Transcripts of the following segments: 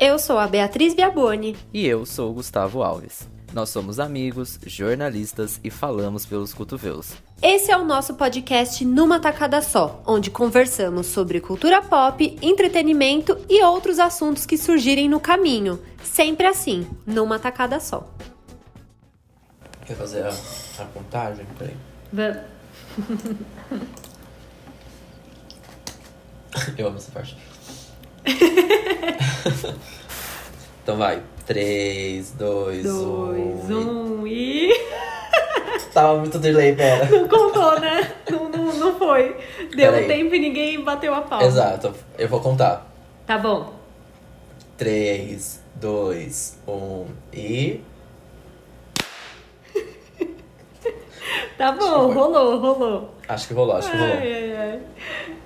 Eu sou a Beatriz Biaboni. E eu sou o Gustavo Alves. Nós somos amigos, jornalistas e falamos pelos cotovelos. Esse é o nosso podcast Numa Tacada Só, onde conversamos sobre cultura pop, entretenimento e outros assuntos que surgirem no caminho. Sempre assim, numa tacada só. Quer fazer a, a contagem? Peraí. Vamos. Eu amo essa parte. então vai. 3, 2, 1. 2, 1 e. Tava muito delay, pera. Não contou, né? Não, não, não foi. Deu Peraí. tempo e ninguém bateu a palma. Exato, eu vou contar. Tá bom. 3, 2, 1 e. Tá bom, rolou, rolou. Acho que rolou, acho que rolou. Ai, ai, ai.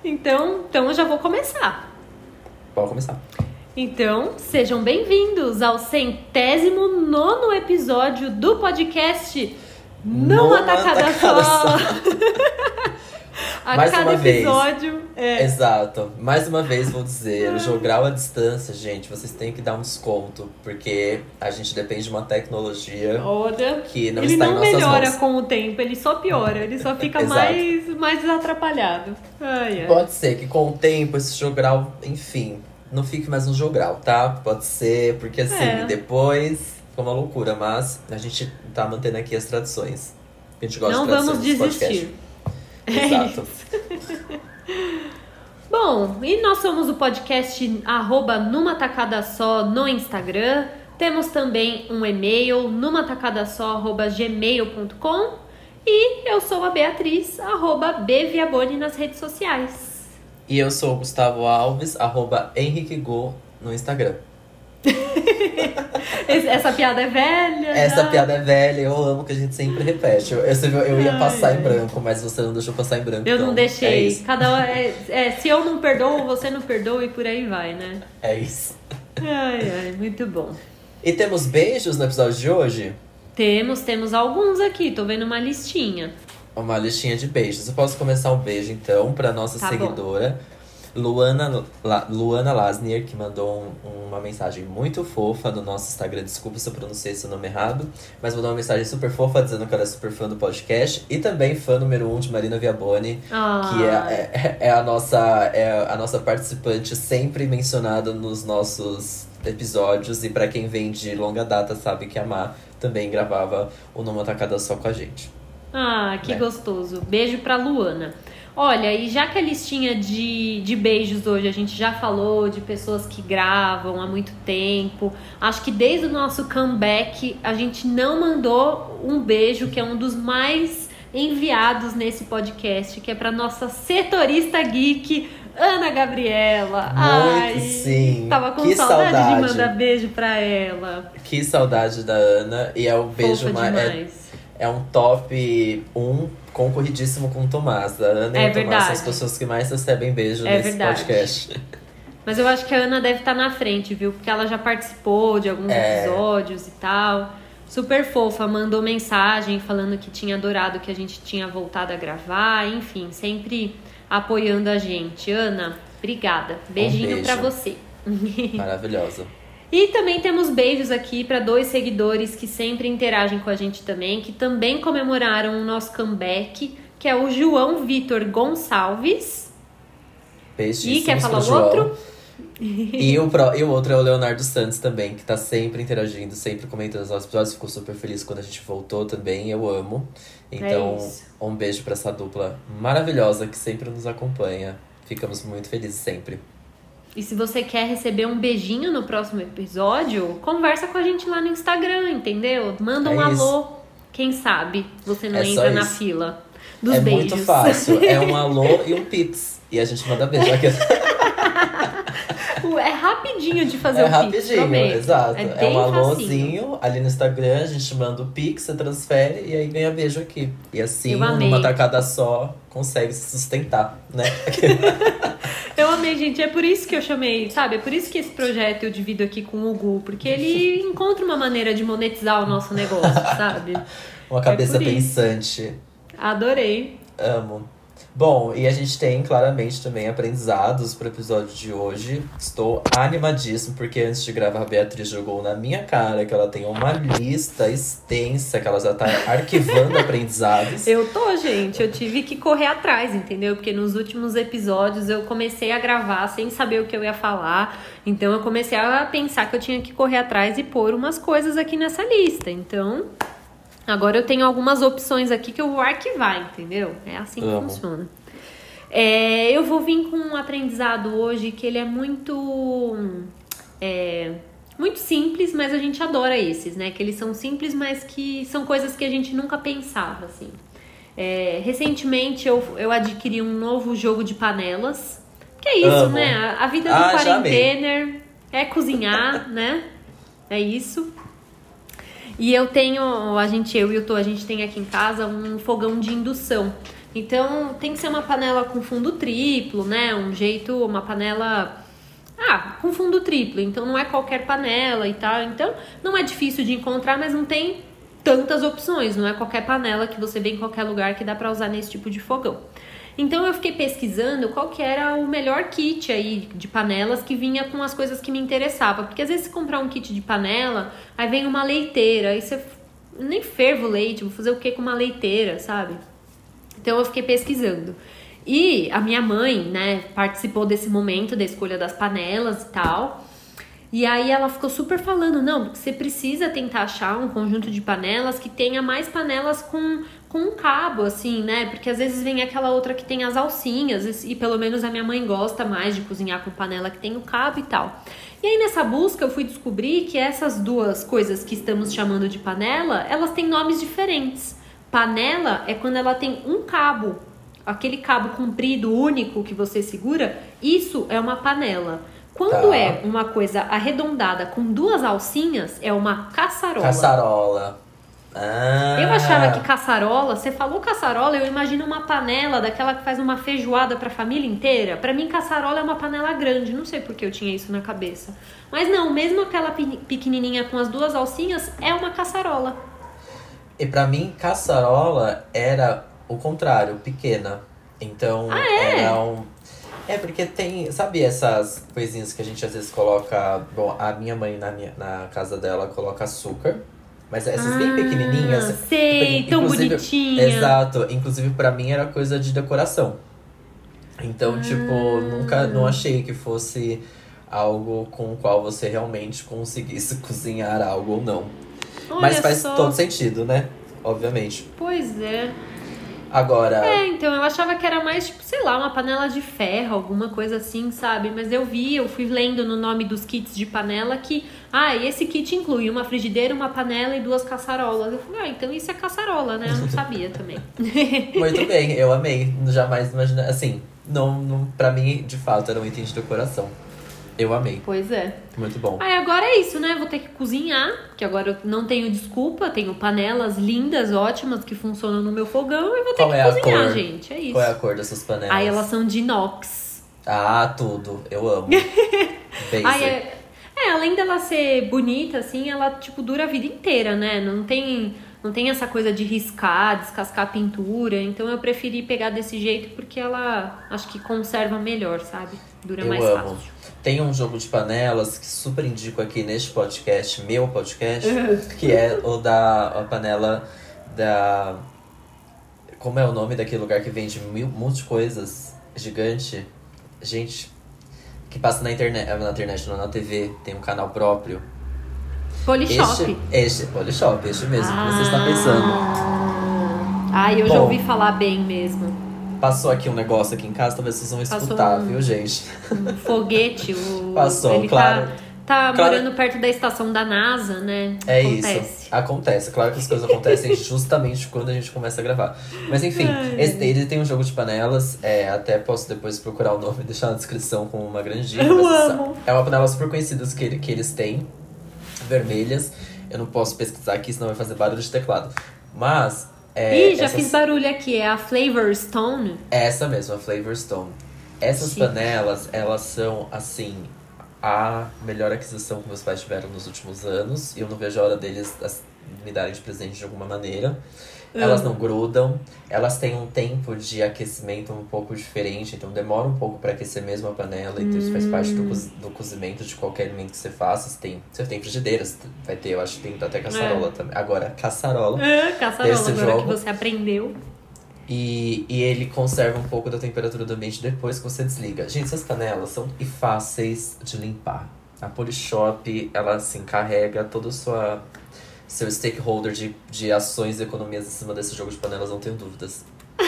Então, então eu já vou começar. Pode começar. Então, sejam bem-vindos ao centésimo nono episódio do podcast Numa Numa Tacada Tacada Só. A Mais cada uma vez. episódio é. Exato. Mais uma vez vou dizer, o jogral à distância, gente, vocês têm que dar um desconto, porque a gente depende de uma tecnologia Olha, que não ele está em não nossas melhora mãos. com o tempo, ele só piora, ele só fica mais, mais atrapalhado. Ai, ai. Pode ser que com o tempo esse jogral, enfim, não fique mais um jogral, tá? Pode ser, porque assim, É. depois ficou uma loucura, mas a gente tá mantendo aqui as tradições. A gente gosta Não de tradições vamos desse podcast. É Exato. Bom, e nós somos o podcast arroba numa tacada só no Instagram. Temos também um e-mail, numatacadasó.gmail.com e eu sou a Beatriz, arroba Bviaboni nas redes sociais. E eu sou o Gustavo Alves, arroba Henrique Go no Instagram. Essa piada é velha. Essa já. piada é velha, eu amo que a gente sempre repete. Eu, eu, eu ia passar ai. em branco, mas você não deixou passar em branco. Eu então não É deixei. isso. Cada é, é, se eu não perdoo, você não perdoa e por aí vai, né? É isso. Ai, ai, muito bom. E temos beijos no episódio de hoje? Temos, temos alguns aqui, tô vendo uma listinha. Uma listinha de beijos. Eu posso começar um beijo, então, pra nossa Tá bom. Luana, La- Luana Lasnier, que mandou um- uma mensagem muito fofa no nosso Instagram. Desculpa se eu pronunciei seu nome errado, mas mandou uma mensagem super fofa dizendo que ela é super fã do podcast e também fã número um de Marina Viaboni. que Ai. é, é, é a nossa é a nossa participante sempre mencionada nos nossos episódios e pra quem vem de longa data sabe que a Má também gravava o Numa Tacada Só com a gente. Ah, que né? gostoso. Beijo pra Luana. Olha, e já que a listinha de, de beijos hoje a gente já falou de pessoas que gravam há muito tempo, acho que desde o nosso comeback a gente não mandou um beijo que é um dos mais enviados nesse podcast, que é pra nossa setorista geek, Ana Gabriela. Muito Ai, sim. Tava com Que saudade, saudade. de mandar beijo pra ela. Que saudade da Ana e é o beijo Fofa mais é, é um top 1 concorridíssimo com o Tomás. A Ana É e o Tomás são verdade. as pessoas que mais recebem beijo É nesse verdade. podcast. Mas eu acho que a Ana deve estar na frente, viu? Porque ela já participou de alguns É. episódios e tal. Super fofa, mandou mensagem falando que tinha adorado que a gente tinha voltado a gravar, enfim, sempre apoiando a gente. Ana, obrigada. Beijinho beijo. pra você. Maravilhosa. E também temos beijos aqui para dois seguidores que sempre interagem com a gente também, que também comemoraram o nosso comeback, que é o João Vitor Gonçalves. Beijinhos. E quer falar o outro? E o, pro- e o outro é o Leonardo Santos também, que tá sempre interagindo, sempre comentando os nossos episódios. Ficou super feliz quando a gente voltou também, eu amo. Então, É um beijo pra essa dupla maravilhosa que sempre nos acompanha. Ficamos muito felizes sempre. E se você quer receber um beijinho no próximo episódio, conversa com a gente lá no Instagram, entendeu? Manda um É alô. Quem sabe você não É entra na fila dos é beijos. muito fácil. É um alô e um pix. E a gente manda beijo. Aqui. É rapidinho de fazer É o Pix, rapidinho, prometo. exato. É, É, um alôzinho ali no Instagram, a gente manda o Pix, você transfere e aí ganha beijo aqui. E assim, numa tacada só, consegue se sustentar, né? Eu amei, gente. É por isso que eu chamei, sabe? É por isso que esse projeto eu divido aqui com o Gu, porque ele encontra uma maneira de monetizar o nosso negócio, sabe? Uma cabeça isso. pensante. Adorei. Amo. Bom, e a gente tem claramente também aprendizados pro episódio de hoje. Estou animadíssimo, porque antes de gravar, a Beatriz jogou na minha cara que ela tem uma lista extensa, que ela já tá arquivando aprendizados. Eu tô, gente. Eu tive que correr atrás, entendeu? Porque nos últimos episódios eu comecei a gravar sem saber o que eu ia falar. Então eu comecei a pensar que eu tinha que correr atrás e pôr umas coisas aqui nessa lista. Então, Agora eu tenho algumas opções aqui que eu vou arquivar, entendeu? É assim que Amo. funciona. É, eu vou vir com um aprendizado hoje que ele é muito. É, muito simples, mas a gente adora esses, né? Que eles são simples, mas que são coisas que a gente nunca pensava, assim. É, recentemente eu, eu adquiri um novo jogo de panelas. Que é isso, Amo. né? A, a vida do Ah, quarentener é cozinhar, né? É isso. E eu tenho, a gente, eu e o Tô, a gente tem aqui em casa um fogão de indução. Então tem que ser uma panela com fundo triplo, né? Um jeito, uma panela. Ah, com fundo triplo. Então não é qualquer panela e tal. Então não é difícil de encontrar, mas não tem tantas opções. Não é qualquer panela que você vê em qualquer lugar que dá pra usar nesse tipo de fogão. Então eu fiquei pesquisando qual que era o melhor kit aí de panelas que vinha com as coisas que me interessavam. Porque às vezes você comprar um kit de panela, aí vem uma leiteira, aí você nem fervo leite, vou fazer o que com uma leiteira, sabe? Então eu fiquei pesquisando. E a minha mãe, né, participou desse momento da escolha das panelas e tal. E aí ela ficou super falando, não, você precisa tentar achar um conjunto de panelas que tenha mais panelas com, com um cabo, assim, né? Porque às vezes vem aquela outra que tem as alcinhas, e pelo menos a minha mãe gosta mais de cozinhar com panela que tem o cabo e tal. E aí nessa busca eu fui descobrir que essas duas coisas que estamos chamando de panela, elas têm nomes diferentes. Panela é quando ela tem um cabo, aquele cabo comprido único que você segura, isso é uma panela. Quando Tá. é uma coisa arredondada com duas alcinhas, é uma caçarola. Caçarola. Ah. Eu achava que caçarola, você falou caçarola, eu imagino uma panela daquela que faz uma feijoada pra família inteira. Pra mim, caçarola é uma panela grande, não sei por que eu tinha isso na cabeça. Mas não, mesmo aquela pe- pequenininha com as duas alcinhas, é uma caçarola. E pra mim, caçarola era o contrário, pequena. Então, Ah, é? era um. É, porque tem. Sabe essas coisinhas que a gente às vezes coloca. Bom, a minha mãe na, minha, na casa dela coloca açúcar. Mas essas bem Ah, pequenininhas. Sei, tão bonitinha. Exato. Inclusive, pra mim era coisa de decoração. Então, tipo, Ah. nunca não achei que fosse algo com o qual você realmente conseguisse cozinhar algo ou não. Olha Mas faz só. todo sentido, né? Obviamente. Pois é. Agora, É, então eu achava que era mais, tipo, sei lá, uma panela de ferro, alguma coisa assim, sabe? Mas eu vi, eu fui lendo no nome dos kits de panela que, ah, esse kit inclui uma frigideira, uma panela e duas caçarolas. Eu falei, ah, então isso é caçarola, né? Eu não sabia também. muito bem, eu amei. Jamais imaginei. Assim, não, não, pra mim, de fato, era um item de decoração. Eu amei. pois é. Muito bom. Aí agora é isso, né? Vou ter que cozinhar, que agora eu não tenho desculpa, tenho panelas lindas, ótimas, que funcionam no meu fogão e vou ter Qual que é a cozinhar, cor? gente. É isso. Qual é a cor dessas panelas? Aí elas são de inox. Ah, tudo. Eu amo. Basic. Aí é, é, além dela ser bonita, assim, ela, tipo, dura a vida inteira, né? Não tem, não tem essa coisa de riscar, descascar a pintura. Então eu preferi pegar desse jeito porque ela, acho que conserva melhor, sabe? Dura Eu mais amo. fácil. Tem um jogo de panelas que super indico aqui neste podcast, meu podcast, que é o da a panela da. Como é o nome daquele lugar que vende mil, muitas coisas? Gigante. Gente, que passa na internet, na internet, não na TV, tem um canal próprio. Polishop. Este, este, Polishop, este mesmo que você está pensando. Ah, eu já Bom. ouvi falar bem mesmo. Passou aqui um negócio aqui em casa, talvez vocês vão escutar, um- viu, gente? Um foguete. O, Passou, ele claro. Tá, tá Claro. morando perto da estação da NASA, né? É Acontece. isso. Acontece. Claro que as coisas acontecem justamente quando a gente começa a gravar. Mas enfim, esse, ele tem um jogo de panelas. É, até posso depois procurar o nome e deixar na descrição com uma grande dica. Eu amo. É uma panela super conhecida que, ele- que eles têm. Vermelhas. Eu não posso pesquisar aqui, senão vai fazer barulho de teclado. Mas. É, Ih, já essas- fiz barulho aqui. É a Flavor Stone. essa mesma, a Flavor Stone. Essas Chique. panelas, elas são assim. a melhor aquisição que meus pais tiveram nos últimos anos. E eu não vejo a hora deles me darem de presente de alguma maneira. Elas não grudam, elas têm um tempo de aquecimento um pouco diferente, então demora um pouco para aquecer mesmo a panela, então isso faz parte do, cozi- do cozimento de qualquer alimento que você faça. Você tem, você tem frigideira, você vai ter, eu acho que tem até caçarola também. Agora, caçarola. Ah, caçarola, agora jogo- que você aprendeu. E, e ele conserva um pouco da temperatura do ambiente depois que você desliga. Gente, essas panelas são fáceis de limpar. A Polishop, ela se encarrega todo o sua, seu stakeholder de, de ações e economias em cima desse jogo de panelas, não tenho dúvidas.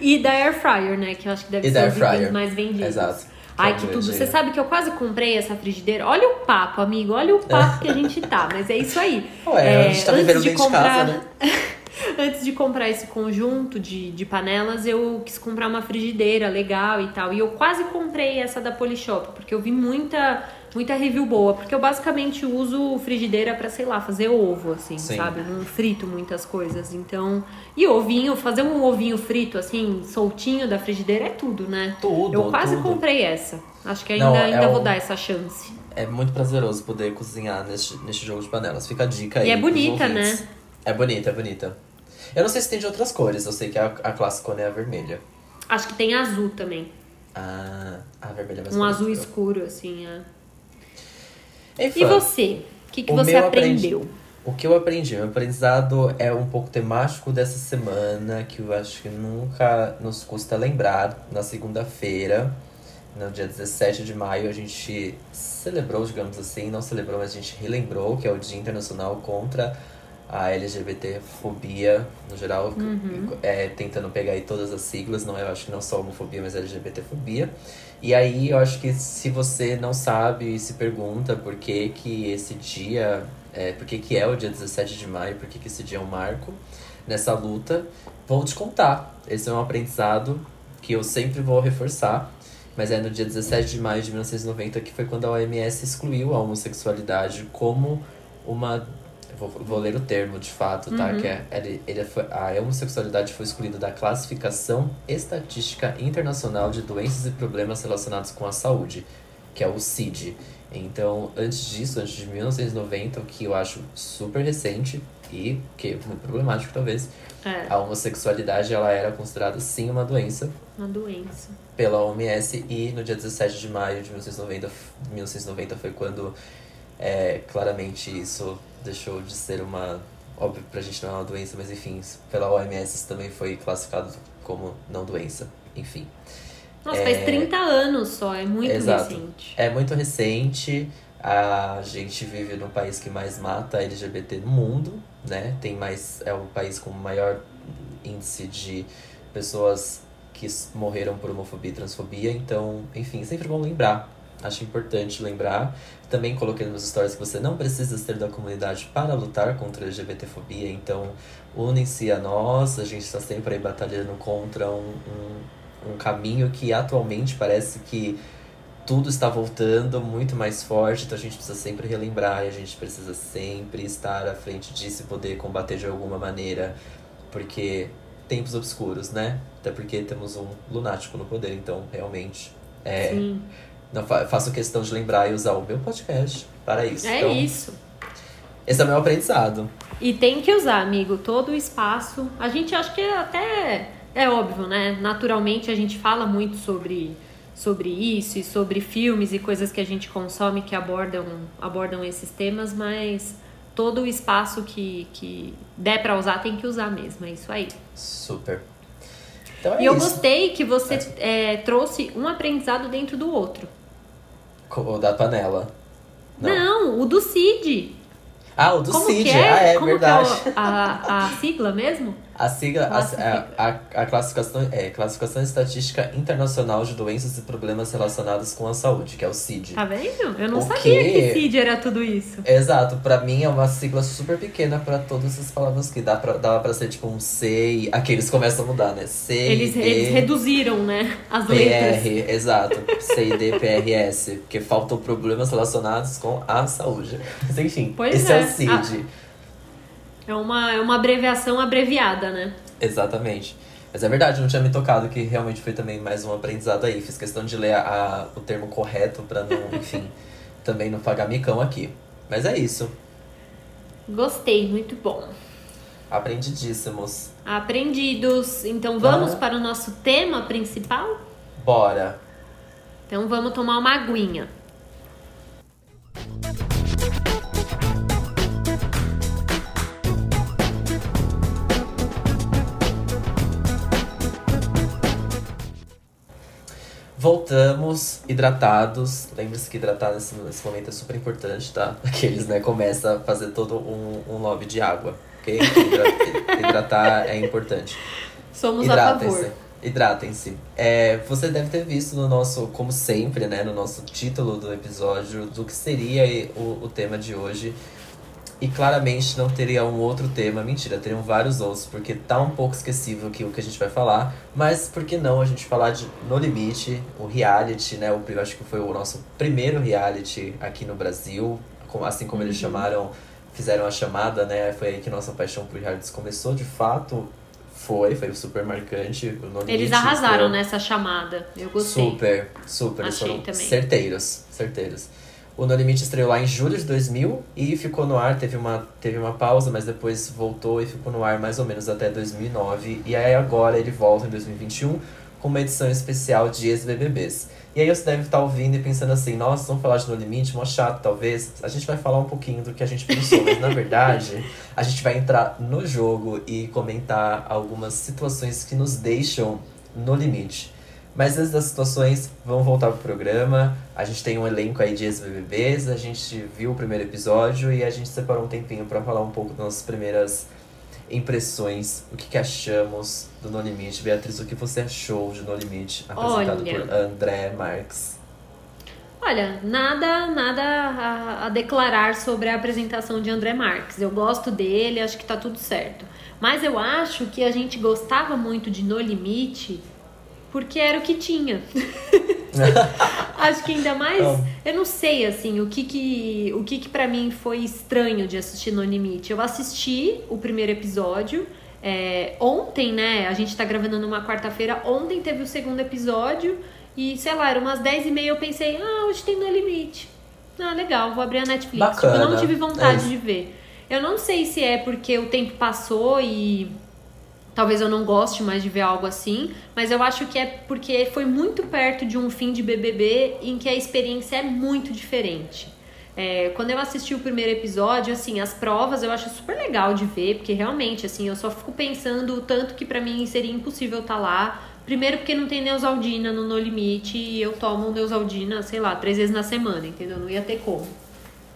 E da Air Fryer, né? Que eu acho que deve E ser os mais vendidos. Exato. Ai, é que tudo. Você sabe que eu quase comprei essa frigideira. Olha o papo, amigo. Olha o papo que a gente tá. Mas é isso aí. Ué, É, a gente tá antes vivendo de dentro de casa, né? Antes de comprar esse conjunto de, de panelas, eu quis comprar uma frigideira legal e tal. E eu quase comprei essa da Polishop, porque eu vi muita, muita review boa. Porque eu basicamente uso frigideira pra, sei lá, fazer ovo, assim, Sim. sabe? Eu não frito muitas coisas. Então. E ovinho, fazer um ovinho frito, assim, soltinho da frigideira é tudo, né? Tudo, eu quase tudo. comprei essa. Acho que ainda, Não, é ainda vou um- dar essa chance. É muito prazeroso poder cozinhar neste, neste jogo de panelas. Fica a dica aí. E é bonita, né? É bonita, é bonita. Eu não sei se tem de outras cores, eu sei que a, a classicona é a vermelha. Acho que tem azul também. Ah, a vermelha é mais Um azul escuro, assim. É. E você? O que, que O você meu aprendi- aprendeu? O que eu aprendi? Meu aprendizado é um pouco temático dessa semana, que eu acho que nunca nos custa lembrar. Na segunda-feira, no dia 17 de maio, a gente celebrou, digamos assim, não celebrou, mas a gente relembrou, que é o Dia Internacional contra a LGBTfobia, no geral, é, tentando pegar aí todas as siglas, não, eu acho que não só homofobia, mas LGBTfobia. E aí eu acho que se você não sabe e se pergunta por que, que esse dia, é, por que, que é o dia 17 de maio, por que, que esse dia é um marco nessa luta, vou te contar. Esse é um aprendizado que eu sempre vou reforçar. Mas é no dia 17 de maio de 1990 que foi quando a OMS excluiu a homossexualidade como uma. Vou, vou ler o termo de fato, tá? Que é, ele, ele foi, a homossexualidade foi excluída da classificação estatística internacional de doenças e problemas relacionados com a saúde, que é o CID. Então, antes disso, antes de 1990, o que eu acho super recente e que é muito problemático talvez, É, a homossexualidade ela era considerada sim uma doença uma doença. pela OMS e no dia 17 de maio de 1990, f- 1990 foi quando é, claramente isso deixou de ser uma. Óbvio, pra gente não é uma doença, mas enfim, pela OMS isso também foi classificado como não doença. Enfim. Nossa, faz 30 anos só, é muito Exato. recente. É muito recente. A gente vive no país que mais mata LGBT no mundo, né? Tem mais. É o país com o maior índice de pessoas que morreram por homofobia e transfobia. Então, enfim, sempre bom lembrar. Acho importante lembrar. Também coloquei nos stories que você não precisa ser da comunidade para lutar contra a LGBTfobia. Então, unem-se a nós. A gente está sempre aí batalhando contra um, um, um caminho que atualmente parece que tudo está voltando muito mais forte, então a gente precisa sempre relembrar e a gente precisa sempre estar à frente disso e poder combater de alguma maneira, porque tempos obscuros, né? Até porque temos um lunático no poder, então realmente é, Sim. Não fa faço questão de lembrar e usar o meu podcast para isso. É então, isso. Esse é o meu aprendizado. E tem que usar, amigo, todo o espaço. A gente acha que até é óbvio, né? Naturalmente a gente fala muito sobre, sobre isso e sobre filmes e coisas que a gente consome que abordam, abordam esses temas, mas todo o espaço que, que der pra usar tem que usar mesmo. É isso aí. Super. Então é e eu isso. gostei que você é, trouxe um aprendizado dentro do outro. O da panela. Não, o do CID. Ah, o do Como CID. é? Ah, é Como verdade. que é a, a sigla mesmo? A sigla, a, a, a, a classificação é Classificação Estatística Internacional de Doenças e Problemas Relacionados com a Saúde, que é o CID. Tá vendo? Eu não O sabia quê? que CID era tudo isso. Exato, pra mim é uma sigla super pequena pra todas essas palavras que dá pra, dá pra ser tipo um C e aqueles começam a mudar, né? C, Eles, D, eles reduziram, né? As letras. PR, exato. C, D, P, R, S, porque faltam problemas relacionados com a saúde. Mas enfim, Pois esse é, é. o CID. É uma, é uma abreviação abreviada, né? Exatamente. Mas é verdade, não tinha me tocado que realmente foi também mais um aprendizado aí. Fiz questão de ler a, o termo correto pra não, enfim, também não pagar micão aqui. Mas é isso. Gostei, muito bom. Aprendidíssimos. Aprendidos. Então vamos para o nosso tema principal? Bora. Então vamos tomar uma aguinha. Voltamos hidratados. Lembre-se que hidratar nesse, nesse momento é super importante, tá? Aqueles, né? Começa a fazer todo um, um lobby de água, ok? Hidratar, hidratar é importante. Somos a favor. Hidratem-se. É, você deve ter visto no nosso, como sempre, né? No nosso título do episódio, do que seria o, o tema de hoje. E claramente não teria um outro tema. Mentira, teriam vários outros, porque tá um pouco esquecível que o que a gente vai falar. Mas por que não a gente falar de No Limite, o reality, né? O, eu acho que foi o nosso primeiro reality aqui no Brasil. Assim como eles uhum. chamaram, fizeram a chamada, né? Foi aí que nossa paixão por realities começou de fato. Foi, foi super marcante. O no eles arrasaram nessa chamada. Eu gostei. Super, super. Achei foram também. certeiros, certeiros. O No Limite estreou lá em julho de 2000 e ficou no ar, teve uma, teve uma pausa, mas depois voltou e ficou no ar mais ou menos até 2009. E aí agora ele volta em 2021 com uma edição especial de ex-BBBs. E aí você deve estar ouvindo e pensando assim, nossa, vamos falar de No Limite, mó chato talvez. A gente vai falar um pouquinho do que a gente pensou, mas na verdade a gente vai entrar no jogo e comentar algumas situações que nos deixam no limite. Mas antes das situações, vamos voltar pro programa. A gente tem um elenco aí de ex-BBBs, a gente viu o primeiro episódio e a gente separou um tempinho para falar um pouco das nossas primeiras impressões, o que, que, achamos do No Limite. Beatriz, o que você achou de No Limite, apresentado Olha, por André Marques? Olha, nada, nada a, a, declarar sobre a apresentação de André Marques. Eu gosto dele, acho que tá tudo certo. Mas eu acho que a gente gostava muito de No Limite porque era o que tinha. Acho que ainda mais, eu não sei assim, o que que o que que para mim foi estranho de assistir No Limite. Eu assisti o primeiro episódio é, ontem, né? A gente tá gravando numa quarta-feira. Ontem teve o segundo episódio e sei lá, era umas 10 e meia eu pensei, ah, hoje tem No Limite. Ah, legal, vou abrir a Netflix. Bacana. Tipo, eu não tive vontade é. de ver. Eu não sei se é porque o tempo passou e Talvez eu não goste mais de ver algo assim, mas eu acho que é porque foi muito perto de um fim de BBB em que a experiência é muito diferente. É, quando eu assisti o primeiro episódio, assim, as provas eu acho super legal de ver, porque realmente, assim, eu só fico pensando o tanto que para mim seria impossível estar tá lá. Primeiro porque não tem Neusaldina no No Limite e eu tomo Neusaldina, sei lá, três vezes na semana, entendeu? Não ia ter como.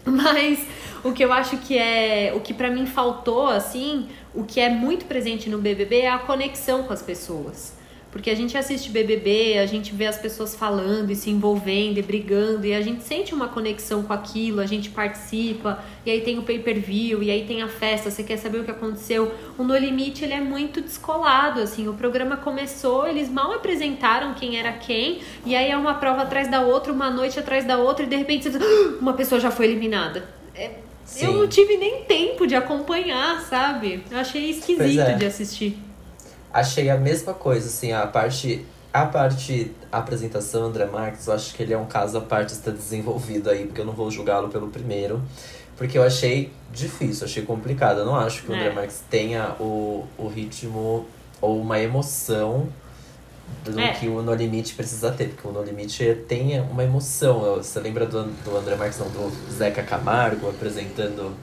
Mas o que eu acho que é. O que para mim faltou, assim, o que é muito presente no BBB é a conexão com as pessoas. Porque a gente assiste BBB, a gente vê as pessoas falando e se envolvendo e brigando, e a gente sente uma conexão com aquilo, a gente participa, e aí tem o pay-per-view, e aí tem a festa, você quer saber o que aconteceu. O No Limite, ele é muito descolado, assim, o programa começou, eles mal apresentaram quem era quem, e aí é uma prova atrás da outra, uma noite atrás da outra, e de repente uma pessoa já foi eliminada. É, eu não tive nem tempo de acompanhar, sabe? Eu achei esquisito é. de assistir achei a mesma coisa, assim, a parte. A parte a apresentação, André Marques, eu acho que ele é um caso à parte está desenvolvido aí, porque eu não vou julgá-lo pelo primeiro. Porque eu achei difícil, achei complicado. Eu não acho que o é. André Marques tenha o, o ritmo ou uma emoção do é. que o No Limite precisa ter. Porque o No Limite tem uma emoção. Você lembra do, do André Marques, não, do Zeca Camargo apresentando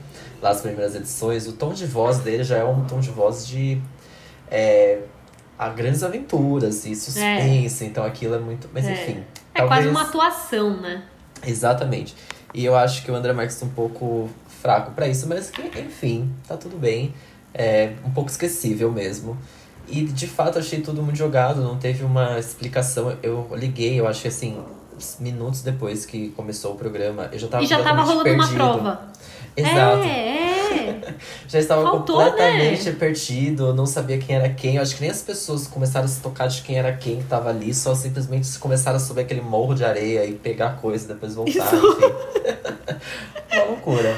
lá as primeiras edições? O tom de voz dele já é um tom de voz de é, a grandes aventuras e suspense, é. então aquilo é muito. Mas é. enfim. É talvez... quase uma atuação, né? Exatamente. E eu acho que o André Marques é um pouco fraco para isso, mas que, enfim, tá tudo bem. É um pouco esquecível mesmo. E de fato achei tudo muito jogado, não teve uma explicação. Eu liguei, eu acho que assim, minutos depois que começou o programa, eu já tava E já tava rolando perdido. uma prova. Exato. É, é. Já estava Faltou, completamente né? perdido, não sabia quem era quem. Eu acho que nem as pessoas começaram a se tocar de quem era quem que tava ali, só simplesmente começaram a subir aquele morro de areia e pegar coisa, depois voltar, Isso. enfim. Uma loucura.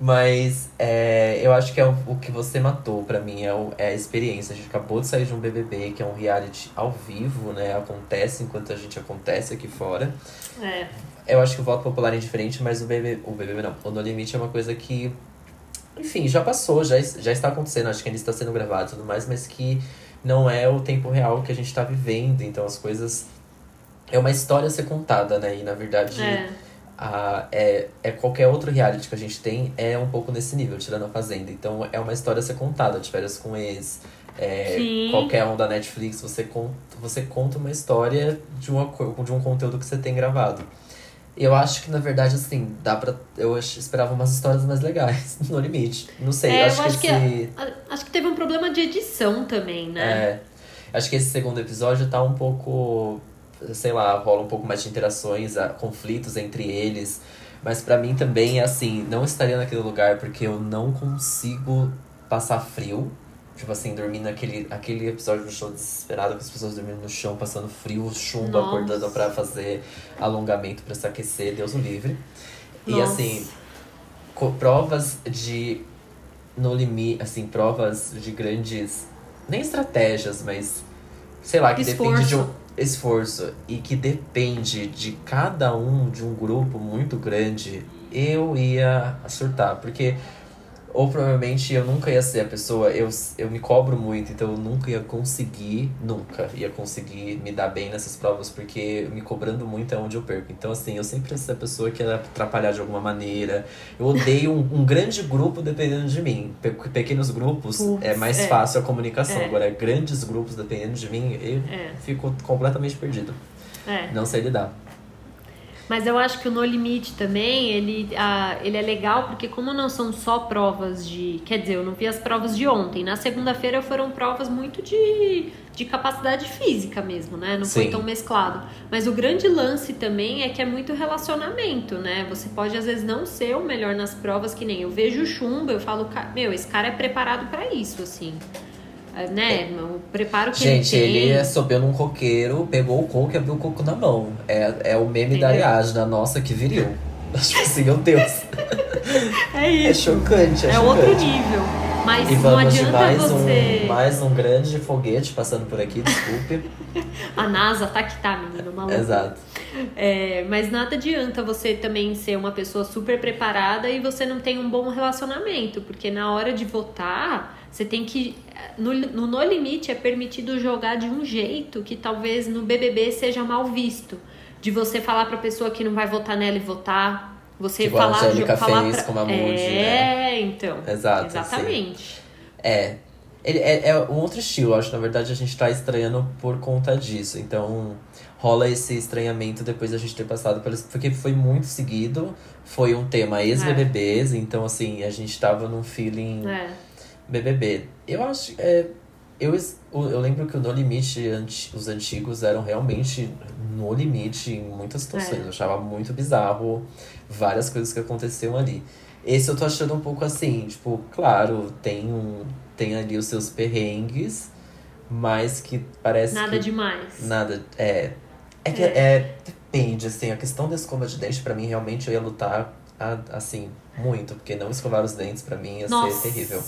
Mas é, eu acho que é o, o que você matou pra mim, é, o, é a experiência. A gente acabou de sair de um BBB, que é um reality ao vivo, né? Acontece enquanto a gente acontece aqui fora. É. Eu acho que o voto popular é diferente, mas o BBB, o BBB não, o No Limite é uma coisa que, enfim, já passou, já, já está acontecendo, acho que ainda está sendo gravado e tudo mais, mas que não é o tempo real que a gente está vivendo, então as coisas. É uma história a ser contada, né? E na verdade. É. A, é, é qualquer outro reality que a gente tem é um pouco nesse nível, tirando a Fazenda. Então é uma história a ser contada, de férias com ex, é, qualquer um da Netflix, você conta, você conta uma história de, uma, de um conteúdo que você tem gravado. Eu acho que, na verdade, assim, dá pra. Eu esperava umas histórias mais legais, no limite. Não sei, É, acho eu acho que que esse. a- Acho que teve um problema de edição também, né? É, acho que esse segundo episódio tá um pouco. Sei lá, rola um pouco mais de interações, conflitos entre eles. Mas pra mim também é assim, não estaria naquele lugar porque eu não consigo passar frio. Tipo assim, dormir naquele aquele episódio do show desesperado, com as pessoas dormindo no chão, passando frio, chumbo, Nossa. acordando pra fazer alongamento pra se aquecer, Deus o livre. E Nossa. assim, co- provas de no limite, assim, provas de grandes nem estratégias, mas sei lá, que depende de um Esforço. e que depende de cada um de um grupo muito grande, eu ia surtar, porque ou provavelmente eu nunca ia ser a pessoa, eu, eu me cobro muito, então eu nunca ia conseguir, nunca ia conseguir me dar bem nessas provas, porque me cobrando muito é onde eu perco. Então, assim, eu sempre ia ser a pessoa que ia atrapalhar de alguma maneira. Eu odeio um, um grande grupo dependendo de mim. Pe- pequenos grupos Putz, é mais é. fácil a comunicação. É. Agora, grandes grupos dependendo de mim, eu É. fico completamente perdido. É. Não sei lidar. Mas eu acho que o No Limite também, ele, ah, ele é legal porque como não são só provas de... Quer dizer, eu não vi as provas de ontem. Na segunda-feira foram provas muito de, de capacidade física mesmo, né? Não foi Sim. tão mesclado. Mas o grande lance também é que é muito relacionamento, né? Você pode às vezes não ser o melhor nas provas, que nem eu vejo o chumbo, eu falo, "Ca- meu, esse cara é preparado pra isso, assim. É, Né? O preparo que Gente, ele tem... ele subiu num coqueiro, pegou o coco e abriu o coco na mão. É, é o meme da Entendeu? Ariadna, nossa, que viril. Tipo assim, meu Deus. É É isso. chocante, é, É chocante. outro nível. Mas E não adianta mais você. um, mais um grande foguete passando por aqui, desculpe. A NASA tá que tá, menino, maluco. Exato. É, mas nada adianta você também ser uma pessoa super preparada e você não tem um bom relacionamento, porque na hora de votar, você tem que. No, no No Limite é permitido jogar de um jeito que talvez no BBB seja mal visto. De você falar pra pessoa que não vai votar nela e votar. Você Tipo a falar. Angélica falar fez pra- com a É, então. Exato, Exatamente. É. Ele é, é um outro estilo, acho. Na verdade, a gente tá estranhando por conta disso. Então, rola esse estranhamento depois da gente ter passado pelos. Porque foi muito seguido. Foi um tema ex-BBBs. Então, assim, a gente tava num feeling É. BBB. Eu acho. É, eu, eu lembro que o No Limite, anti- os antigos eram realmente no limite em muitas situações. É. Eu achava muito bizarro várias coisas que aconteciam ali. Esse eu tô achando um pouco assim, tipo, claro, tem um. Tem ali os seus perrengues, mas que parece Nada que. demais. Nada. É. É que É. é. Depende, assim, a questão da escova de dente, pra mim, realmente eu ia lutar, a- assim, muito, porque não escovar os dentes pra mim ia Nossa. ser terrível.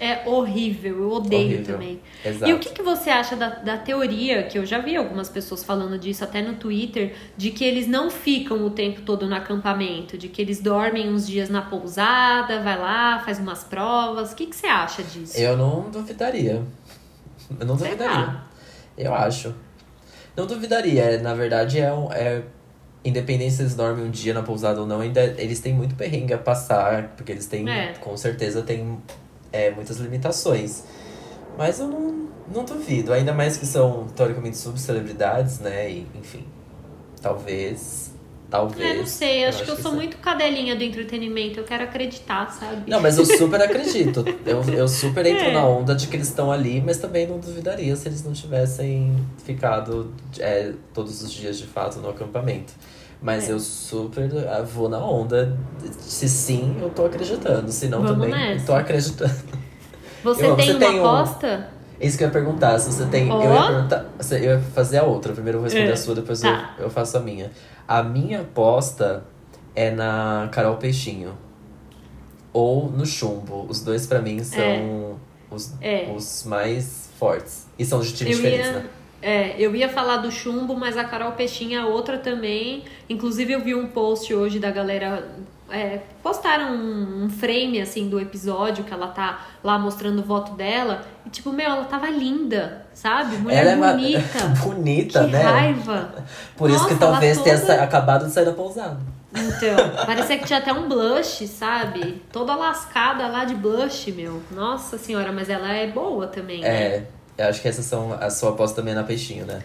É horrível, eu odeio Horrível. também. Exato. E o que, que você acha da, da teoria, que eu já vi algumas pessoas falando disso até no Twitter, de que eles não ficam o tempo todo no acampamento, de que eles dormem uns dias na pousada, vai lá, faz umas provas. O que, que você acha disso? Eu não duvidaria. Eu não Sei duvidaria. Eu acho. Não duvidaria. É, Na verdade, é, um- é. Independente se eles dormem um dia na pousada ou não, ainda eles têm muito perrengue a passar, porque eles têm, É. com certeza, têm é, muitas limitações. Mas eu não, não duvido, ainda mais que são teoricamente subcelebridades, né? E, enfim. Talvez. Talvez. É, não sei, acho, que eu sou muito cadelinha do entretenimento, eu quero acreditar, sabe? Não, mas eu super acredito. Eu, eu super entro É. na onda de que eles estão ali, mas também não duvidaria se eles não tivessem ficado é, todos os dias de fato no acampamento. Mas É. eu super ah, vou na onda. Se sim, eu tô acreditando. Se não, Vamos também nessa. tô acreditando. Você Eu- tem você uma tem um- aposta? É isso que eu ia perguntar. Se você tem. Eu ia perguntar. Eu ia fazer a outra. Primeiro eu vou responder É, a sua, depois tá. eu, eu faço a minha. A minha aposta é na Carol Peixinho. ou no chumbo. Os dois pra mim são os, É. os mais fortes. E são de times diferentes, ia, né? É, eu ia falar do chumbo, mas a Carol Peixinha é outra também. Inclusive, eu vi um post hoje da galera. é, postaram um, um frame assim do episódio que ela tá lá mostrando o voto dela. E tipo, meu, ela tava linda, sabe? Mulher Ela é ma- bonita. bonita, que né? raiva. Por isso que Nossa, talvez tenha toda- sa- acabado de sair da pousada. Então, parecia que tinha até um blush, sabe? Toda lascada lá de blush, meu. Nossa senhora, mas ela é boa também, né? Eu acho que essas são a sua aposta também é na peixinho, né?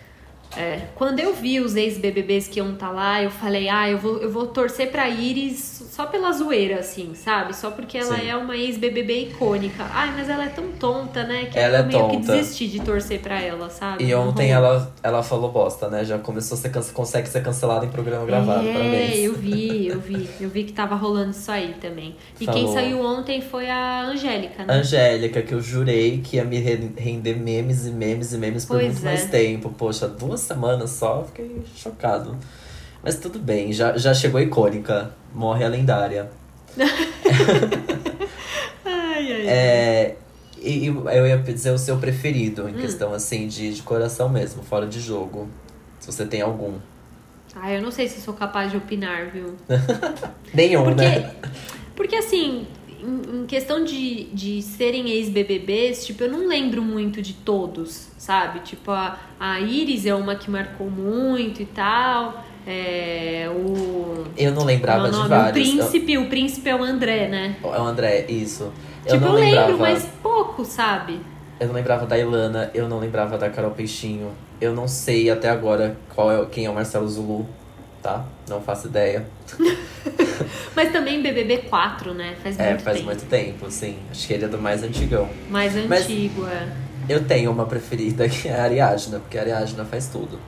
É, quando eu vi os ex-BBBs que iam estar lá, eu falei, ah, eu vou, eu vou torcer pra Iris só pela zoeira, assim, sabe? Só porque ela Sim. é uma ex-BBB icônica. Ai, mas ela é tão tonta, né? Que Ela eu é meio que tonta. desisti de torcer pra ela, sabe? E ontem rolou. ela, ela falou bosta, né? Já começou a ser consegue ser cancelada em programa gravado. É, Parabéns. eu vi, eu vi. Eu vi que tava rolando isso aí também. E quem Falou. saiu ontem foi a Angélica, né? Angélica, que eu jurei que ia me re- render memes e memes e memes por Pois muito é. mais tempo. Poxa, duas semanas só, fiquei chocado. Mas tudo bem, já, já chegou a icônica. Morre a lendária. Ai, ai. É, e, eu ia dizer o seu preferido, em Hum. questão assim, de, de coração mesmo, fora de jogo. Se você tem algum. Ai, eu não sei se sou capaz de opinar, viu? Nenhum, Porque, né? porque assim, em, em questão de, de serem ex-BBBs, tipo, eu não lembro muito de todos, sabe? Tipo, a, a Iris é uma que marcou muito e tal. É, o. Eu não lembrava é o de nome? O vários. príncipe, o príncipe é o André, né? Eu- É o André, isso. Eu tipo, não eu lembrava. lembro, mas pouco, sabe? Eu não lembrava da Ilana, eu não lembrava da Carol Peixinho. Eu não sei até agora qual é, quem é o Marcelo Zulu, tá? Não faço ideia. Mas também BBB 4, né? Faz É, muito faz tempo. muito tempo, sim. Acho que ele é do mais antigão. Mais Mas- antigo, é. Eu tenho uma preferida que é a Ariadna, porque a Ariadna faz tudo.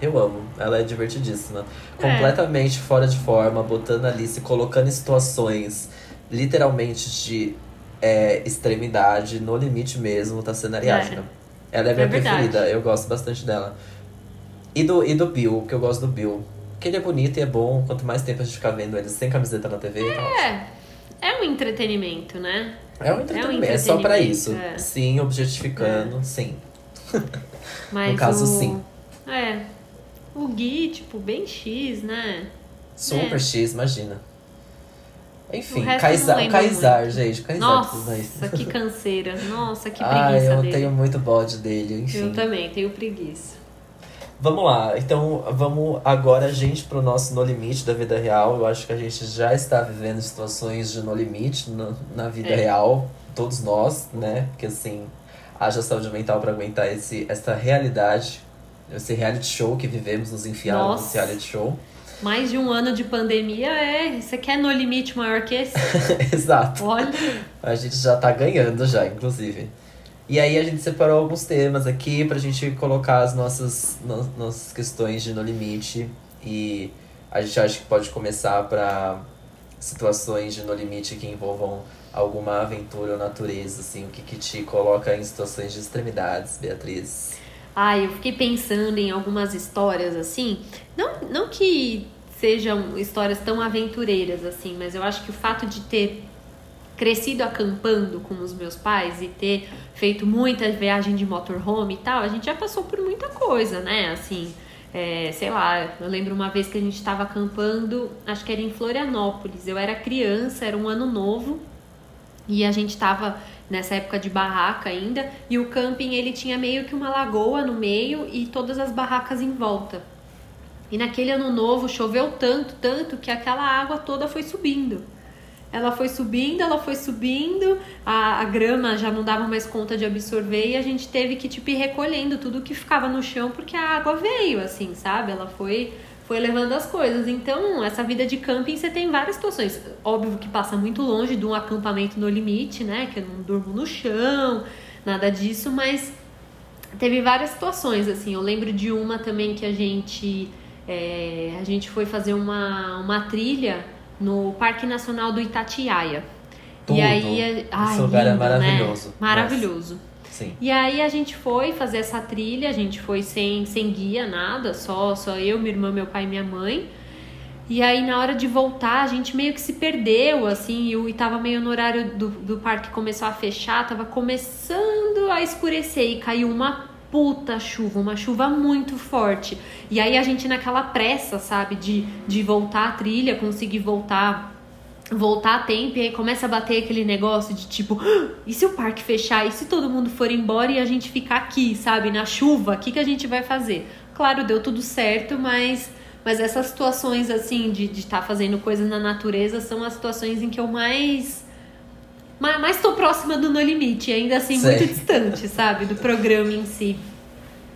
Eu amo, ela é divertidíssima. É. Completamente fora de forma, botando ali, se colocando em situações literalmente de é, extremidade, no limite mesmo, tá sendo a Ariadna. Ela é minha É preferida, eu gosto bastante dela. E do, e do Bill, que eu gosto do Bill. Porque ele é bonito e é bom, quanto mais tempo a gente ficar vendo ele sem camiseta na TV. É. É um entretenimento, né? É um entretenimento, é só pra isso. entretenimento, é. Sim, objetificando, sim. Mas No caso, o... sim. É. O Gui, tipo, bem X, né? Super É. X, imagina. Enfim, Kaysar, Kaysar, gente. Kaysar Nossa, que canseira. Nossa, que preguiça eu dele. tenho muito bode dele, enfim. Eu também, tenho preguiça. Vamos lá, então vamos agora, gente, pro nosso No Limite da vida real. Eu acho que a gente já está vivendo situações de No Limite no- na vida É. real, todos nós, né? Porque assim, haja saúde mental para aguentar esse, essa realidade, esse reality show que vivemos, nos enfiaram Nossa. nesse reality show. Mais de um ano de pandemia é. Você quer no limite maior que esse? Exato. Olha. A gente já tá ganhando já, inclusive. E aí a gente separou alguns temas aqui pra gente colocar as nossas, no- nossas questões de No Limite. E a gente acha que pode começar pra situações de No Limite que envolvam alguma aventura ou natureza, assim. O que, que te coloca em situações de extremidades, Beatriz? Ai, eu fiquei pensando em algumas histórias assim. Não, não que sejam histórias tão aventureiras assim, mas eu acho que o fato de ter crescido acampando com os meus pais e ter feito muita viagem de motorhome e tal, a gente já passou por muita coisa, né? Assim, é, sei lá, eu lembro uma vez que a gente estava acampando, acho que era em Florianópolis. Eu era criança, era um ano novo. E a gente tava nessa época de barraca ainda, e o camping ele tinha meio que uma lagoa no meio e todas as barracas em volta. E naquele ano novo choveu tanto, tanto que aquela água toda foi subindo. Ela foi subindo, ela foi subindo, a, a grama já não dava mais conta de absorver e a gente teve que tipo ir recolhendo tudo que ficava no chão porque a água veio, assim, sabe? Ela foi foi levando as coisas. Então, essa vida de camping você tem várias situações. Óbvio que passa muito longe de um acampamento no limite, né? Que eu não durmo no chão, nada disso, mas teve várias situações, assim. Eu lembro de uma também que a gente é, a gente foi fazer uma, uma trilha no Parque Nacional do Itatiaia. Tudo. E aí, ai, Esse lugar é lindo, né? maravilhoso. Maravilhoso. Sim. E aí a gente foi fazer essa trilha, a gente foi sem, sem guia, nada, só, só eu, minha irmã, meu pai e minha mãe. E aí, na hora de voltar, a gente meio que se perdeu, assim, e, e tava meio no horário do, do parque começou a fechar, tava começando a escurecer e caiu uma puta chuva, uma chuva muito forte. E aí a gente naquela pressa, sabe, de, de voltar a trilha, conseguir voltar voltar a tempo e aí começa a bater aquele negócio de tipo, ah, e se o parque fechar? E se todo mundo for embora e a gente ficar aqui, sabe, na chuva? O que, que a gente vai fazer? Claro, deu tudo certo, mas mas essas situações, assim, de estar tá fazendo coisas na natureza são as situações em que eu mais. Mais estou próxima do No Limite, ainda assim muito distante, sabe? Do programa em si.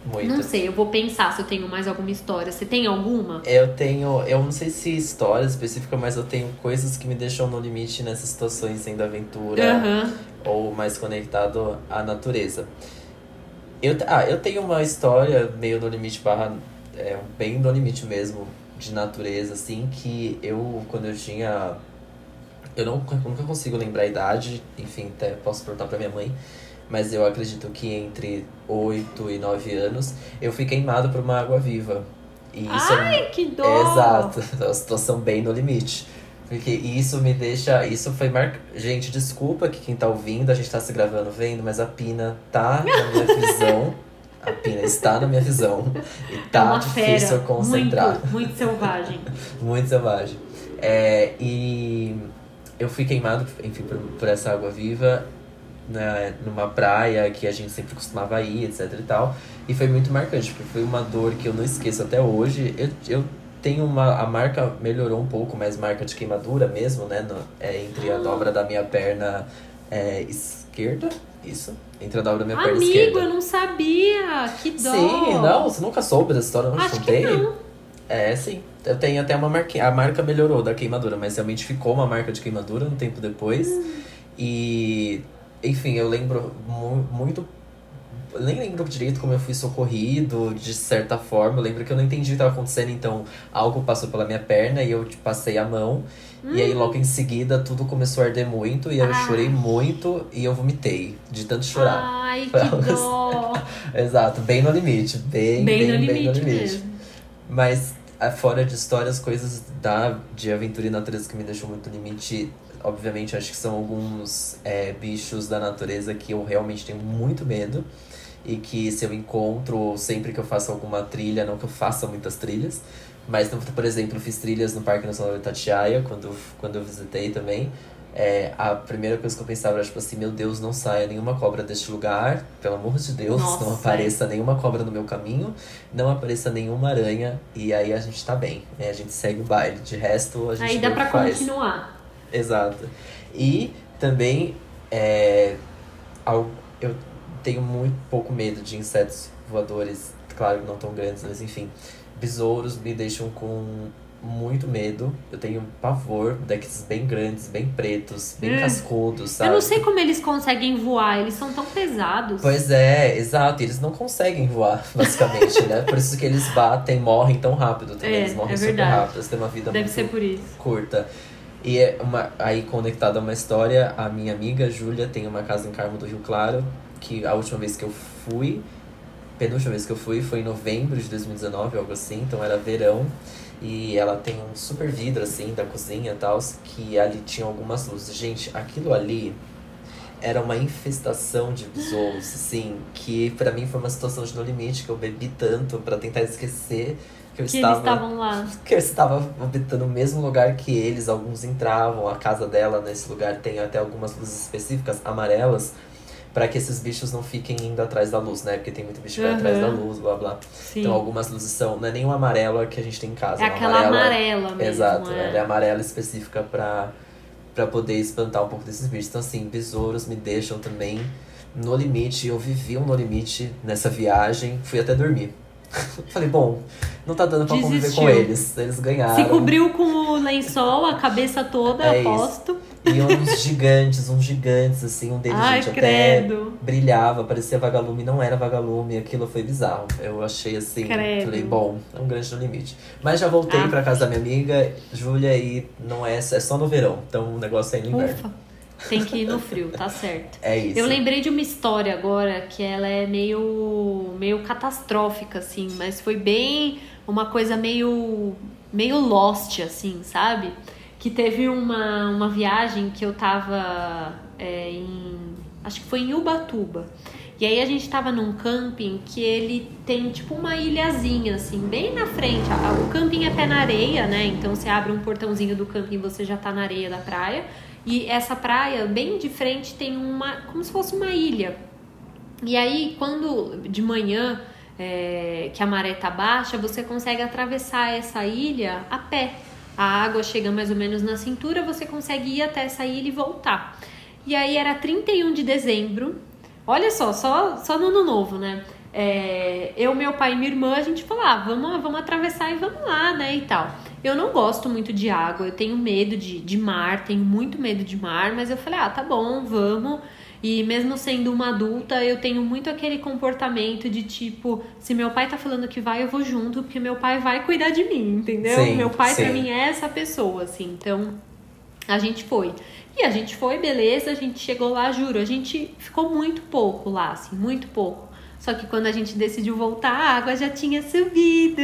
Muito. Não sei, eu vou pensar se eu tenho mais alguma história. Você tem alguma? Eu tenho, eu não sei se história específica, mas eu tenho coisas que me deixam no limite nessas situações sendo aventura uhum. ou mais conectado à natureza. Eu, ah, eu tenho uma história meio no limite barra é, bem no limite mesmo de natureza, assim, que eu, quando eu tinha. Eu não, nunca consigo lembrar a idade, enfim, até posso perguntar pra minha mãe, mas eu acredito que entre 8 e 9 anos eu fui queimado por uma água viva. E isso é Ai, é, que dor! É, exato, é uma situação bem no limite. Porque isso me deixa. Isso foi mar... Gente, desculpa que quem tá ouvindo, a gente tá se gravando vendo, mas a Pina tá na minha visão. A Pina está na minha visão. E tá é difícil fera, concentrar. Muito, muito selvagem. muito selvagem. É, e eu fui queimado, enfim, por, por essa água viva né, numa praia que a gente sempre costumava ir, etc e tal. E foi muito marcante, porque foi uma dor que eu não esqueço até hoje. Eu, eu tenho uma. A marca melhorou um pouco, mas marca de queimadura mesmo, né? No, é, entre a dobra da minha perna é, esquerda. Isso. Entre a dobra da minha Amigo, perna esquerda. Amigo, eu não sabia. Que dó. Sim, não, você nunca soube dessa história, não Acho contei. Que não. É, sim. Eu tenho até uma marca. A marca melhorou da queimadura, mas realmente ficou uma marca de queimadura um tempo depois. Hum. E. Enfim, eu lembro mu muito eu nem lembro direito como eu fui socorrido, de certa forma. Eu lembro que eu não entendi o que estava acontecendo, então algo passou pela minha perna e eu tipo, passei a mão. Hum. E aí logo em seguida tudo começou a arder muito e eu ah. chorei muito e eu vomitei de tanto chorar. Ai, que dó! Exato, bem no limite, bem, bem, bem, no, bem limite no limite. Mesmo. Mas fora de histórias, coisas da, de aventura e natureza que me deixou muito limite obviamente, acho que são alguns é, bichos da natureza que eu realmente tenho muito medo e que se eu encontro sempre que eu faço alguma trilha, não que eu faça muitas trilhas, mas por exemplo, fiz trilhas no Parque Nacional de Itatiaia quando, quando eu visitei também. É, a primeira coisa que eu pensava era tipo assim, meu Deus, não saia nenhuma cobra deste lugar, pelo amor de Deus, Nossa, não apareça é. nenhuma cobra no meu caminho, não apareça nenhuma aranha, e aí a gente tá bem, né? A gente segue o baile. De resto, a gente. Aí dá pra continuar. Exato. E também é, eu tenho muito pouco medo de insetos voadores, claro que não tão grandes, mas enfim. Besouros me deixam com muito medo. Eu tenho pavor daqueles bem grandes, bem pretos, bem hum. cascudos, sabe? Eu não sei como eles conseguem voar, eles são tão pesados. Pois é, exato. Eles não conseguem voar, basicamente, né? Por isso que eles batem, morrem tão rápido também. É, eles morrem é super rápido, eles têm uma vida Deve muito ser por isso. curta. E é uma, aí, conectado a uma história, a minha amiga Júlia tem uma casa em Carmo do Rio Claro, que a última vez que eu fui, penúltima vez que eu fui, foi em novembro de 2019, algo assim, então era verão. E ela tem um super vidro, assim, da cozinha e tal, que ali tinha algumas luzes. Gente, aquilo ali era uma infestação de besouros, assim, que para mim foi uma situação de no limite, que eu bebi tanto para tentar esquecer que eu que estava. Eles estavam lá. Que eu estava habitando o mesmo lugar que eles, alguns entravam, a casa dela nesse lugar tem até algumas luzes específicas, amarelas, para que esses bichos não fiquem indo atrás da luz, né? Porque tem muito bicho que vai atrás da luz, blá blá. Sim. Então algumas luzes são. Não é nenhum amarelo que a gente tem em casa. É, é aquela amarela, amarela mesmo. Exato, é. ela é amarela específica pra, pra poder espantar um pouco desses bichos. Então, assim, besouros me deixam também no limite. Eu vivi um no limite nessa viagem, fui até dormir. Falei, bom, não tá dando pra Desistiu. conviver com eles. Eles ganharam. Se cobriu com o lençol, a cabeça toda, é aposto. Isso. E uns gigantes, uns gigantes, assim, um deles, Ai, gente, credo. até brilhava, parecia vagalume, não era vagalume, aquilo foi bizarro. Eu achei assim, credo. falei, bom, é um grande no limite. Mas já voltei ah. pra casa da minha amiga, Júlia, e não é, é só no verão, então o negócio é no inverno. Ufa. Tem que ir no frio, tá certo. É isso. Eu lembrei de uma história agora que ela é meio, meio catastrófica, assim, mas foi bem uma coisa meio meio lost, assim, sabe? Que teve uma, uma viagem que eu tava é, em. Acho que foi em Ubatuba. E aí a gente tava num camping que ele tem tipo uma ilhazinha, assim, bem na frente. O camping é pé na areia, né? Então você abre um portãozinho do camping e você já tá na areia da praia. E essa praia, bem de frente, tem uma. como se fosse uma ilha. E aí, quando de manhã é, que a maré tá baixa, você consegue atravessar essa ilha a pé. A água chega mais ou menos na cintura, você consegue ir até essa ilha e voltar. E aí era 31 de dezembro. Olha só, só, só no ano novo, né? É, eu, meu pai e minha irmã, a gente falou, ah, vamos, vamos atravessar e vamos lá, né, e tal. Eu não gosto muito de água, eu tenho medo de, de mar, tenho muito medo de mar, mas eu falei, ah, tá bom, vamos. E mesmo sendo uma adulta, eu tenho muito aquele comportamento de tipo, se meu pai tá falando que vai, eu vou junto, porque meu pai vai cuidar de mim, entendeu? Sim, meu pai sim. pra mim é essa pessoa, assim. Então, a gente foi. E a gente foi, beleza, a gente chegou lá, juro, a gente ficou muito pouco lá, assim, muito pouco. Só que quando a gente decidiu voltar, a água já tinha subido.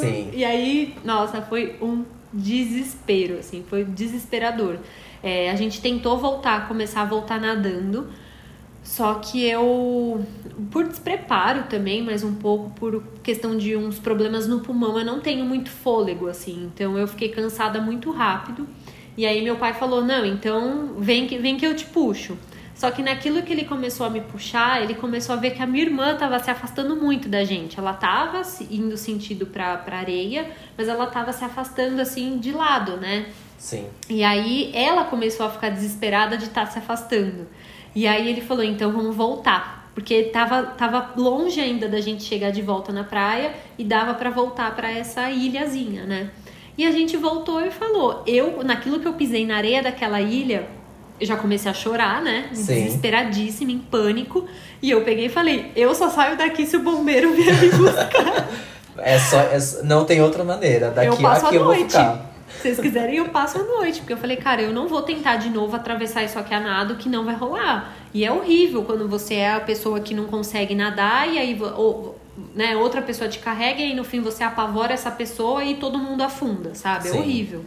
Sim. E aí, nossa, foi um desespero, assim, foi desesperador. É, a gente tentou voltar, começar a voltar nadando, só que eu, por despreparo também, mas um pouco por questão de uns problemas no pulmão, eu não tenho muito fôlego, assim, então eu fiquei cansada muito rápido. E aí meu pai falou: Não, então vem que, vem que eu te puxo. Só que naquilo que ele começou a me puxar, ele começou a ver que a minha irmã estava se afastando muito da gente. Ela estava indo sentido pra, pra areia, mas ela estava se afastando assim de lado, né? Sim. E aí ela começou a ficar desesperada de estar se afastando. E aí ele falou: então vamos voltar. Porque tava, tava longe ainda da gente chegar de volta na praia e dava para voltar para essa ilhazinha, né? E a gente voltou e falou: eu, naquilo que eu pisei na areia daquela ilha, eu já comecei a chorar, né? Sim. Desesperadíssima, em pânico. E eu peguei e falei: eu só saio daqui se o bombeiro vier me buscar. É só, é não tem outra maneira. Daqui eu passo aqui a eu vou noite. ficar. Se vocês quiserem, eu passo a noite. Porque eu falei, cara, eu não vou tentar de novo atravessar isso aqui a nado, que não vai rolar. E é horrível quando você é a pessoa que não consegue nadar e aí ou, né, outra pessoa te carrega e aí no fim você apavora essa pessoa e todo mundo afunda, sabe? É Sim. horrível.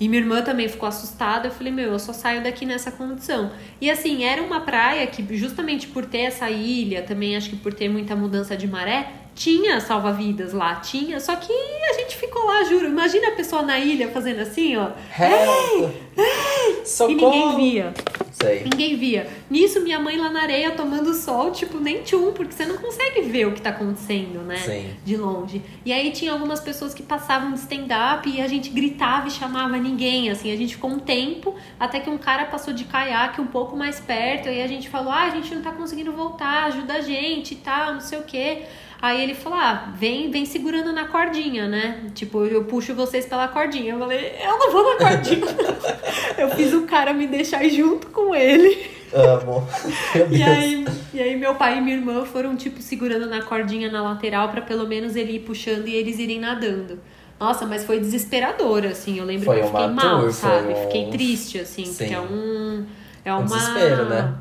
E minha irmã também ficou assustada. Eu falei, meu, eu só saio daqui nessa condição. E assim, era uma praia que, justamente por ter essa ilha, também acho que por ter muita mudança de maré, tinha salva-vidas lá, tinha. Só que a gente ficou lá, juro. Imagina a pessoa na ilha fazendo assim, ó. Help! E Socorro! ninguém via. Sei. Ninguém via. Nisso, minha mãe lá na areia tomando sol, tipo, nem tchum, porque você não consegue ver o que tá acontecendo, né? Sim. De longe. E aí tinha algumas pessoas que passavam de stand-up e a gente gritava e chamava ninguém, assim. A gente ficou um tempo, até que um cara passou de caiaque um pouco mais perto, e a gente falou, ah, a gente não tá conseguindo voltar, ajuda a gente e tal, não sei o quê. Aí ele falou, ah, vem, vem segurando na cordinha, né? Tipo, eu puxo vocês pela cordinha. Eu falei, eu não vou na cordinha. eu fiz o cara me deixar junto com ele. Amo. Deus. E aí, e aí meu pai e minha irmã foram, tipo, segurando na cordinha na lateral pra pelo menos ele ir puxando e eles irem nadando. Nossa, mas foi desesperador, assim. Eu lembro Foi que eu fiquei mal, tour, sabe? um- Fiquei triste, assim, Sim. porque é um. É Um uma. desespero, né?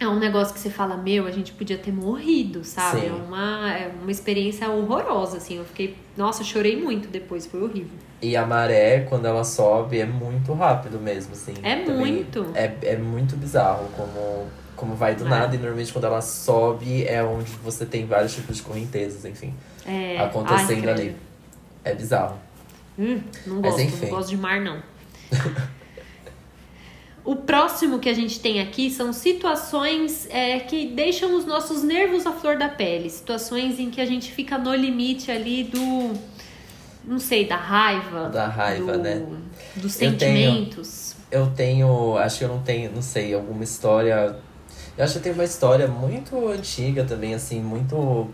É um negócio que você fala, meu, a gente podia ter morrido, sabe? Sim. É uma, é uma experiência horrorosa, assim. Eu fiquei. Nossa, chorei muito depois, foi horrível. E a maré, quando ela sobe, é muito rápido mesmo, assim. É muito. É, é muito bizarro como, como vai do É. nada. E normalmente quando ela sobe é onde você tem vários tipos de correntezas, enfim. É, acontecendo ai, ali. É bizarro. Hum, não Mas gosto, enfim. não gosto de mar, não. o próximo que a gente tem aqui são situações é, que deixam os nossos nervos à flor da pele. Situações em que a gente fica no limite ali do. Não sei, da raiva. Da raiva, do- né? Dos Eu tenho- sentimentos. Eu tenho. Acho que eu não tenho, não sei, alguma história. Eu acho que tenho uma história muito antiga também, assim, muito.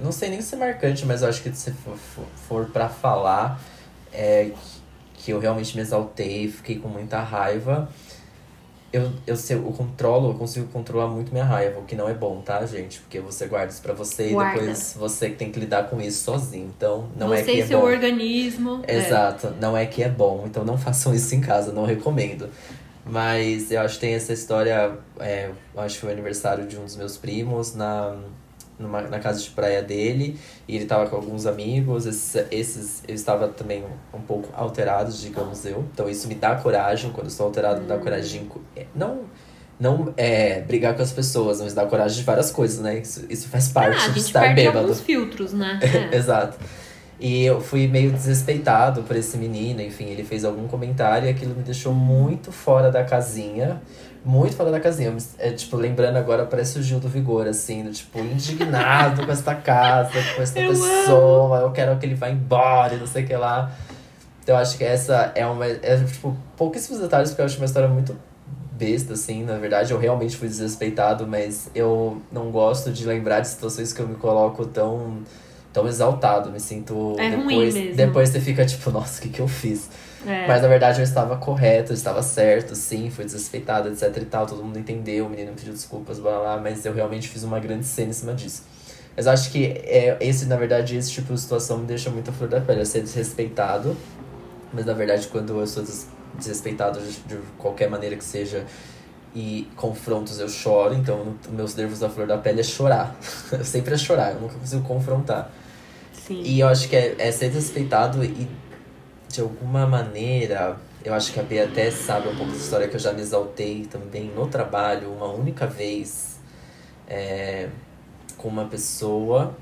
Não sei nem se é marcante, mas eu acho que se for, for, for pra falar, é que eu realmente me exaltei, fiquei com muita raiva. Eu, eu, sei, eu controlo, eu consigo controlar muito minha raiva, o que não é bom, tá, gente? Porque você guarda isso pra você Guarda. e depois você que tem que lidar com isso sozinho. Então, não Você é que e é seu bom. organismo. é. Exato, não é que é bom, então não façam isso em casa, não recomendo. Mas eu acho que tem essa história, é, eu acho que foi o aniversário de um dos meus primos na, numa, na casa de praia dele e ele tava com alguns amigos. Esses, esses eu estava também um, um pouco alterado, digamos eu. Então isso me dá coragem. Quando eu estou alterado, me dá coragem. de- Não, não é brigar com as pessoas, mas dá coragem de várias coisas, né? Isso, isso faz parte Ah, de estar bêbado. alguns filtros, né? É. Exato. E eu fui meio desrespeitado por esse menino, enfim, ele fez algum comentário e aquilo me deixou muito fora da casinha. Muito fora da casinha. É, tipo, lembrando agora, parece o Gil do Vigor, assim, do, tipo, indignado com esta casa, com esta Eu pessoa, eu quero que ele vá embora e não sei o que lá. Então eu acho que essa é uma. É, tipo, pouquíssimos detalhes, porque eu acho uma história muito besta, assim. Na verdade, eu realmente fui desrespeitado, mas eu não gosto de lembrar de situações que eu me coloco tão, tão exaltado. Me sinto. É ruim depois, mesmo. depois você fica tipo, nossa, o que, que eu fiz? É. Mas na verdade eu estava correto, eu estava certo, sim, foi desrespeitado, etc e tal. Todo mundo entendeu, o menino pediu desculpas, blá blá, mas eu realmente fiz uma grande cena em cima disso. Mas eu acho que é, esse, na verdade, esse tipo de situação me deixa muito a flor da pele. Eu ser desrespeitado, mas na verdade quando eu sou des- desrespeitado de, qualquer maneira que seja e confrontos eu choro, então meus nervos da flor da pele é chorar. eu sempre é chorar, eu nunca consigo confrontar. Sim. E eu acho que é, é ser desrespeitado e, de alguma maneira, eu acho que a Bia até sabe um pouco da história que eu já me exaltei também no trabalho, uma única vez, é, com uma pessoa.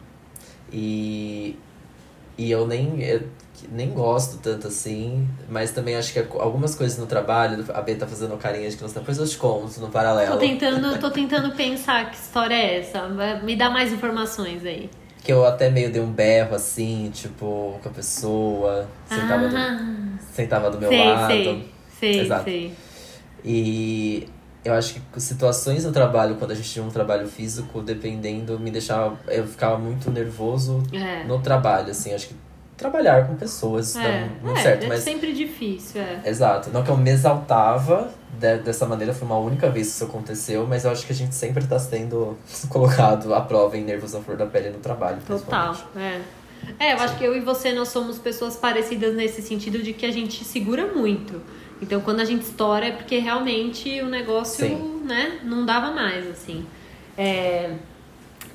E, e eu nem, eu nem gosto tanto assim, mas também acho que algumas coisas no trabalho, a Bia tá fazendo carinha de que não está, depois eu te conto no paralelo. Tô tentando, tô tentando pensar que história é essa. Me dá mais informações aí. Que eu até meio dei um berro assim, tipo, com a pessoa, sentava, do, ah, sentava do meu sei, lado. sei, sei, Exato. sei. E eu acho que situações no trabalho, quando a gente tinha um trabalho físico, dependendo, me deixava. Eu ficava muito nervoso É. no trabalho, assim. Acho que trabalhar com pessoas É, muito é, certo, é mas. sempre difícil, é. Exato. Não que eu me exaltava de- dessa maneira, foi uma única vez que isso aconteceu, mas eu acho que a gente sempre tá sendo colocado à prova em nervos à flor da pele no trabalho. Total, é. É, eu acho que eu e você, nós somos pessoas parecidas nesse sentido de que a gente segura muito. Então, quando a gente estoura é porque realmente o negócio, Sim. né, não dava mais, assim. É...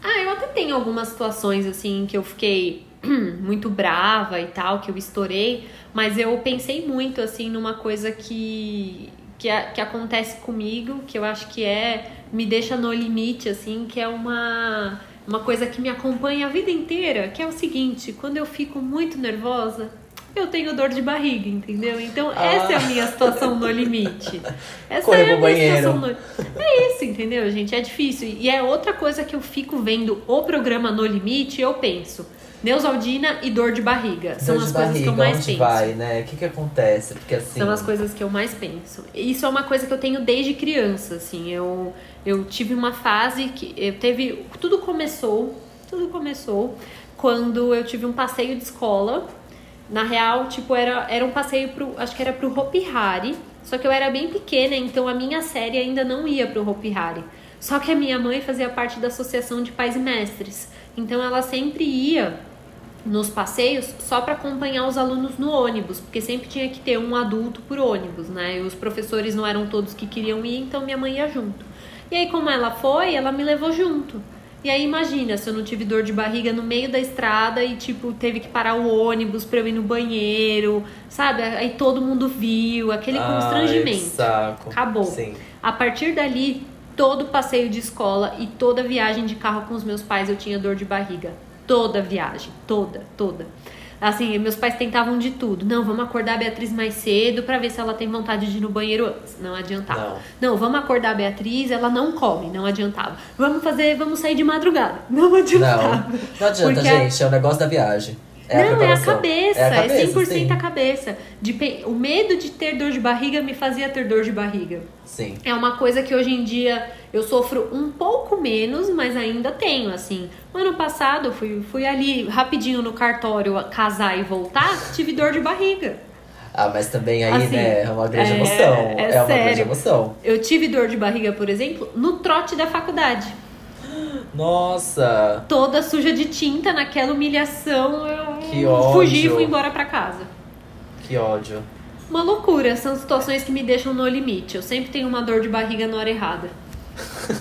Ah, eu até tenho algumas situações, assim, que eu fiquei muito brava e tal, que eu estourei, mas eu pensei muito, assim, numa coisa que, que, a- que acontece comigo, que eu acho que é, me deixa no limite, assim, que é uma, uma coisa que me acompanha a vida inteira, que é o seguinte, quando eu fico muito nervosa, eu tenho dor de barriga, entendeu? Então, essa é a minha situação no limite. Essa Corre é a minha banheiro. situação no... É isso, entendeu, gente? É difícil. E é outra coisa que eu fico vendo o programa No Limite eu penso. Neusaldina e dor de barriga. São Dor as coisas que eu mais onde penso. vai, né? O que que acontece? Porque assim. São as coisas que eu mais penso. Isso é uma coisa que eu tenho desde criança, assim. Eu, eu tive uma fase que eu teve. Tudo começou. Tudo começou quando eu tive um passeio de escola. Na real, tipo, era, era um passeio pro. Acho que era pro Hopi Hari. Só que eu era bem pequena, então a minha série ainda não ia pro Hopi Hari. Só que a minha mãe fazia parte da Associação de Pais e Mestres. Então ela sempre ia nos passeios só para acompanhar os alunos no ônibus, porque sempre tinha que ter um adulto por ônibus, né? E os professores não eram todos que queriam ir, então minha mãe ia junto. E aí, como ela foi, ela me levou junto. E aí, imagina se eu não tive dor de barriga no meio da estrada e, tipo, teve que parar o ônibus pra eu ir no banheiro, sabe? Aí todo mundo viu, aquele Ai, constrangimento. saco. Acabou. Sim. A partir dali, todo passeio de escola e toda viagem de carro com os meus pais eu tinha dor de barriga. Toda viagem, toda, toda. Assim, meus pais tentavam de tudo. Não, vamos acordar a Beatriz mais cedo pra ver se ela tem vontade de ir no banheiro antes. Não adiantava. Não. Não, vamos acordar a Beatriz, ela não come, não adiantava. Vamos fazer, vamos sair de madrugada. Não adiantava. Não, não adianta, Porque a- gente. É o negócio da viagem. É não, é a cabeça, É, a é, cabeça, 100% sim. a cabeça. De O medo de ter dor de barriga me fazia ter dor de barriga. Sim. É uma coisa que hoje em dia eu sofro um pouco menos, mas ainda tenho, assim. Ano passado eu fui, fui ali rapidinho no cartório casar e voltar, tive dor de barriga. Ah, mas também aí, Assim, né, é uma grande é- emoção. é É, uma grande sério. emoção. Eu tive dor de barriga, por exemplo, no trote da faculdade. Nossa! Toda suja de tinta, naquela humilhação, eu Que ódio. fugi e fui embora pra casa. Que ódio. Uma loucura, são situações que me deixam no limite. Eu sempre tenho uma dor de barriga na hora errada.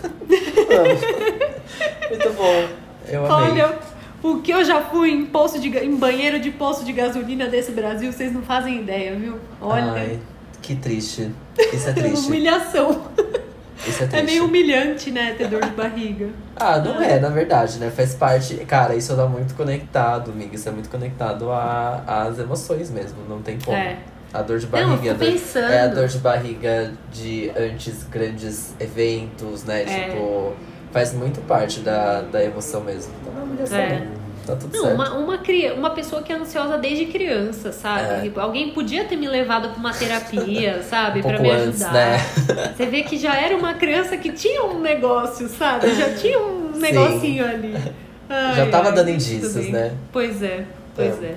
Muito bom. Eu amei. Olha, o que eu já fui em, posto de, em banheiro de posto de gasolina desse Brasil, vocês não fazem ideia, viu? Olha, Ai, que triste. Isso é é triste. humilhação. Isso é É meio humilhante, né, ter dor de barriga. Ah, não é, na verdade, né? Faz parte. Cara, isso dá muito conectado, amiga. Isso é muito conectado a- às emoções mesmo. Não tem como. É. A dor de Não, eu barriga. é a dor- pensando. É a dor de barriga de antes grandes eventos, né? É. Tipo, faz muito parte da, da emoção mesmo. Então não é humilhação, É. não. Tá tudo Não, certo. uma, uma, uma pessoa que é ansiosa desde criança, sabe? É. Tipo, Alguém podia ter me levado pra uma terapia, sabe? Um pra me antes, ajudar. né? Você vê que já era uma criança que tinha um negócio, sabe? Já tinha um Sim. negocinho ali. Ai, Já tava ai, dando indícios, né? Pois é, pois é.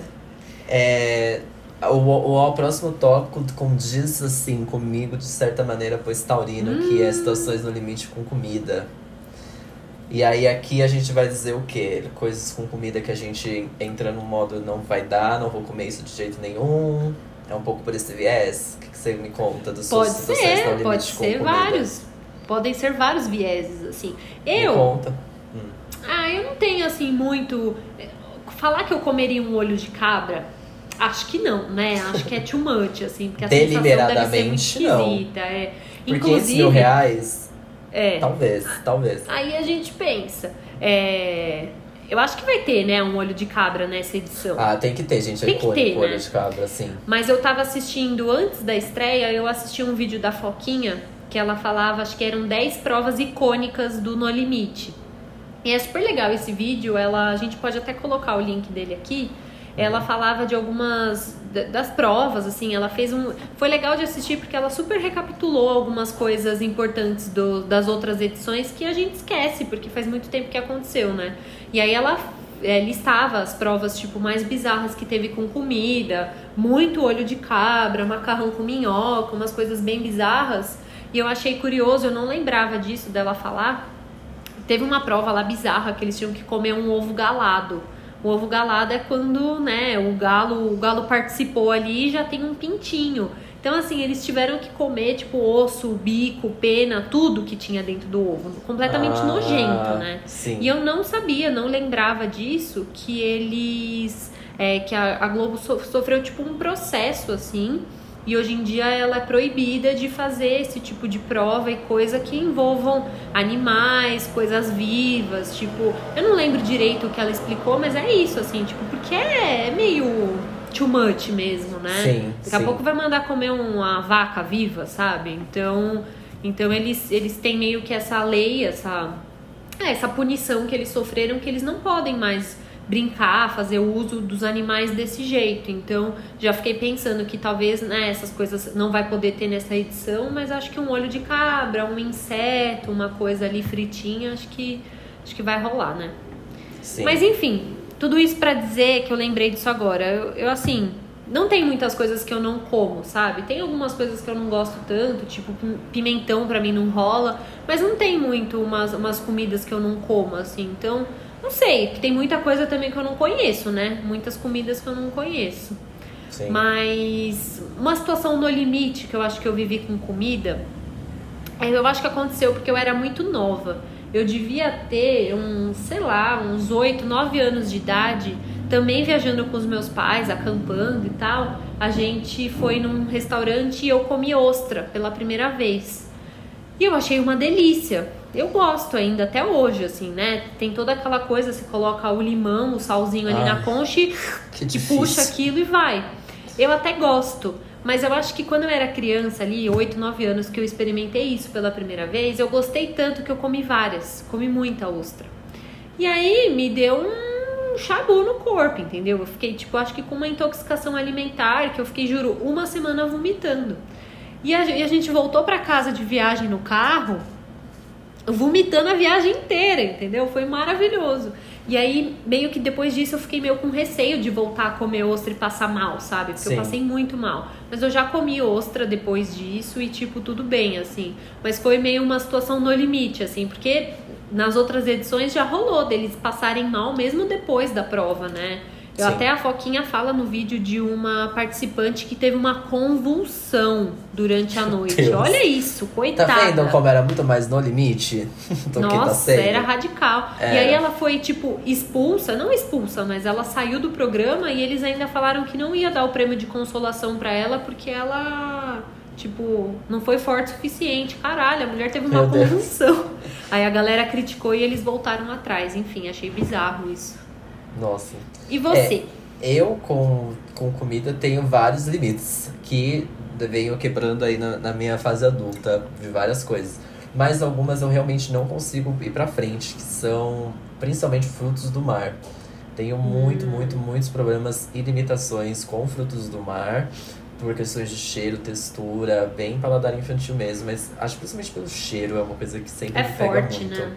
É, o, o, o próximo tópico condiz assim comigo de certa maneira, pois taurino, que Hum. é situações no limite com comida. E aí aqui a gente vai dizer o quê? Coisas com comida que a gente entra no modo não vai dar, não vou comer isso de jeito nenhum. É um pouco por esse viés. O que, que você me conta dos Pode no ser, pode ser vários. Podem ser vários vieses, assim. Me Eu, conta. ah, eu não tenho assim muito. Falar que eu comeria um olho de cabra, acho que não, né? Acho que é too much, assim, porque a sensação deve ser muito Deliberadamente, não. esquisita. É. Por 500 mil reais, é. talvez, talvez. Aí a gente pensa, é, eu acho que vai ter, né, um olho de cabra nessa edição. Ah, tem que ter, gente. É Tem que ter, olho né? de cabra, assim. Mas eu tava assistindo antes da estreia, eu assisti um vídeo da Foquinha que ela falava, acho que eram 10 provas icônicas do No Limite. E é super legal esse vídeo, ela, a gente pode até colocar o link dele aqui. Ela falava de algumas da- das provas, assim, ela fez um. Foi legal de assistir porque ela super recapitulou algumas coisas importantes do- das outras edições que a gente esquece, porque faz muito tempo que aconteceu, né? E aí ela é, listava as provas tipo mais bizarras que teve com comida, muito olho de cabra, macarrão com minhoca, umas coisas bem bizarras. E eu achei curioso, eu não lembrava disso dela falar. Teve uma prova lá bizarra que eles tinham que comer um ovo galado. O ovo galado é quando, né, o galo, o galo participou ali e já tem um pintinho. Então, assim, eles tiveram que comer, tipo, osso, bico, pena, tudo que tinha dentro do ovo. Completamente Ah, nojento, né? Sim. E eu não sabia, não lembrava disso, que eles. é, que a, a Globo so- sofreu tipo um processo assim. E hoje em dia ela é proibida de fazer esse tipo de prova e coisa que envolvam animais, coisas vivas, tipo, eu não lembro direito o que ela explicou, mas é isso, assim, tipo, porque é meio too much mesmo, né? Sim, Daqui a pouco vai mandar comer uma vaca viva, sabe? Então, então eles, eles têm meio que essa lei, essa, é, essa punição que eles sofreram, que eles não podem mais brincar, fazer uso dos animais desse jeito. Então, já fiquei pensando que talvez né, essas coisas não vai poder ter nessa edição, mas acho que um olho de cabra, um inseto, uma coisa ali fritinha, acho que acho que vai rolar, né? Sim. Mas enfim, tudo isso pra dizer que eu lembrei disso agora. Eu, eu, assim, não tem muitas coisas que eu não como, sabe? Tem algumas coisas que eu não gosto tanto, tipo pim- pimentão pra mim não rola, mas não tem muito umas, umas comidas que eu não como, assim. Então, não sei, porque tem muita coisa também que eu não conheço, né? Muitas comidas que eu não conheço. Sim. Mas uma situação no limite que eu acho que eu vivi com comida, é, eu acho que aconteceu porque eu era muito nova. Eu devia ter uns, sei lá, uns 8, 9 anos de idade, também viajando com os meus pais, acampando e tal. A gente foi num restaurante e eu comi ostra pela primeira vez. E eu achei uma delícia. Eu gosto ainda, até hoje, assim, né? Tem toda aquela coisa, você coloca o limão, o salzinho ali Ai, na concha e que que difícil. puxa aquilo e vai. Eu até gosto, mas eu acho que quando eu era criança ali, 8, 9 anos, que eu experimentei isso pela primeira vez, eu gostei tanto que eu comi várias, comi muita ostra. E aí me deu um chabu no corpo, entendeu? Eu fiquei, tipo, acho que com uma intoxicação alimentar, que eu fiquei, juro, uma semana vomitando. E a, e a gente voltou pra casa de viagem no carro, vomitando a viagem inteira, entendeu? Foi maravilhoso. E aí, meio que depois disso, eu fiquei meio com receio de voltar a comer ostra e passar mal, sabe? Porque Sim. eu passei muito mal. Mas eu já comi ostra depois disso e, tipo, tudo bem, assim. Mas foi meio uma situação no limite, assim, porque nas outras edições já rolou deles passarem mal mesmo depois da prova, né? Eu, Sim. até a Foquinha fala no vídeo de uma participante que teve uma convulsão durante a noite. Deus. Olha isso, Tá coitada. vendo como era muito mais no limite do que tá Nossa, sendo? era radical. É. E aí ela foi, tipo, expulsa, não expulsa, mas ela saiu do programa e eles ainda falaram que não ia dar o prêmio de consolação pra ela porque ela, tipo, não foi forte o suficiente. Caralho, a mulher teve uma Meu Deus. convulsão. Aí a galera criticou e eles voltaram atrás. Enfim, achei bizarro isso. Nossa. E você? Eu, com, com comida, tenho vários limites que venho quebrando aí na, na minha fase adulta de várias coisas. Mas algumas eu realmente não consigo ir pra frente, que são principalmente frutos do mar. Tenho muito, muito, muitos problemas e limitações com frutos do mar, por questões de cheiro, textura, bem paladar infantil mesmo, mas acho que principalmente pelo cheiro é uma coisa que sempre É me pega forte, muito. né?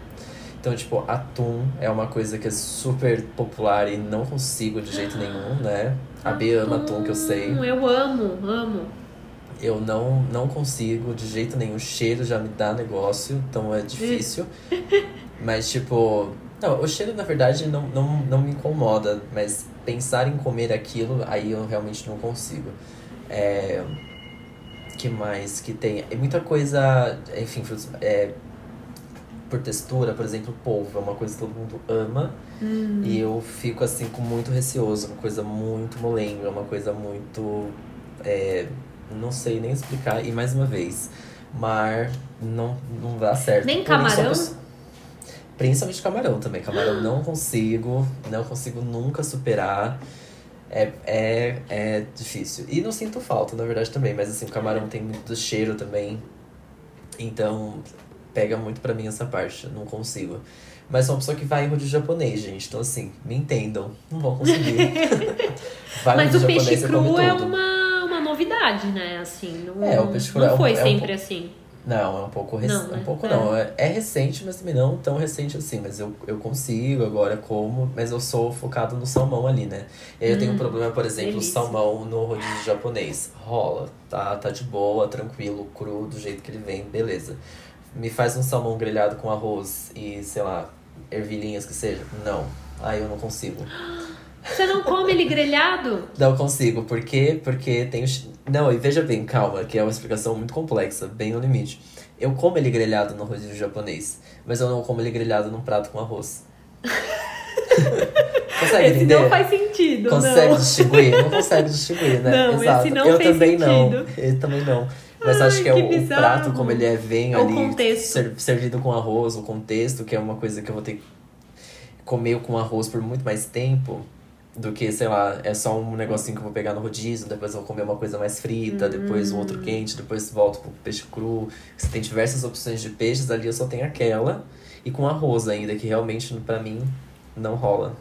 Então, tipo, atum é uma coisa que é super popular e não consigo de jeito nenhum, né? A B ama atum, que eu sei. Eu amo, amo. Eu não, não consigo de jeito nenhum. O cheiro já me dá negócio, então é difícil. mas, tipo. Não, o cheiro, na verdade, não, não, não me incomoda. Mas pensar em comer aquilo, aí eu realmente não consigo. É. que mais que tem? É muita coisa. Enfim, frutos- é, por textura, por exemplo, polvo. É uma coisa que todo mundo ama. Hum. E eu fico assim com muito receoso, uma coisa muito molenga, uma coisa muito. é, não sei nem explicar. E mais uma vez, mar não, não dá certo. Nem camarão? Principalmente camarão também. Camarão não consigo, não consigo nunca superar. É, é, é difícil. E não sinto falta, na verdade, também. Mas assim, o camarão tem muito do cheiro também. Então, pega muito pra mim essa parte. Não consigo. Mas sou uma pessoa que vai em rodízio japonês, gente. Então, assim, me entendam. Não vou conseguir. vai Mas o peixe cru é uma, uma novidade, né? Assim, não, É, o peixe cru não é um- foi é um sempre po- assim. Não, é um pouco rec... Não, né? um pouco É. não. É, é recente, mas também não tão recente assim. Mas eu, eu consigo agora como, mas eu sou focado no salmão ali, né? E aí eu tenho um Hum, problema, por exemplo, o delícia. salmão no rodízio japonês. Rola, tá? Tá de boa, tranquilo, cru, do jeito que ele vem, beleza. Me faz um salmão grelhado com arroz e, sei lá, ervilhinhas que seja. Não. Aí eu não consigo. Você não come ele grelhado? Não consigo. Por quê? Porque tem Não, e veja bem, calma, que é uma explicação muito complexa, bem no limite. Eu como ele grelhado no rodízio japonês, mas eu não como ele grelhado num prato com arroz. Consegue esse entender? não faz sentido, Consegue não. distinguir? Não consegue distinguir, né? Não, Exato. não eu também não. sentido. Eu também não. Mas Ai, acho que é que o, o bizarro. prato, como ele é, vem É o ali ser- servido com arroz, o contexto, que é uma coisa que eu vou ter que comer com arroz por muito mais tempo do que, sei lá, é só um negocinho que eu vou pegar no rodízio, depois eu vou comer uma coisa mais frita, depois um outro Hum. quente, depois volto pro peixe cru. Você tem diversas opções de peixes, ali eu só tenho aquela. E com arroz ainda, que realmente pra mim não rola.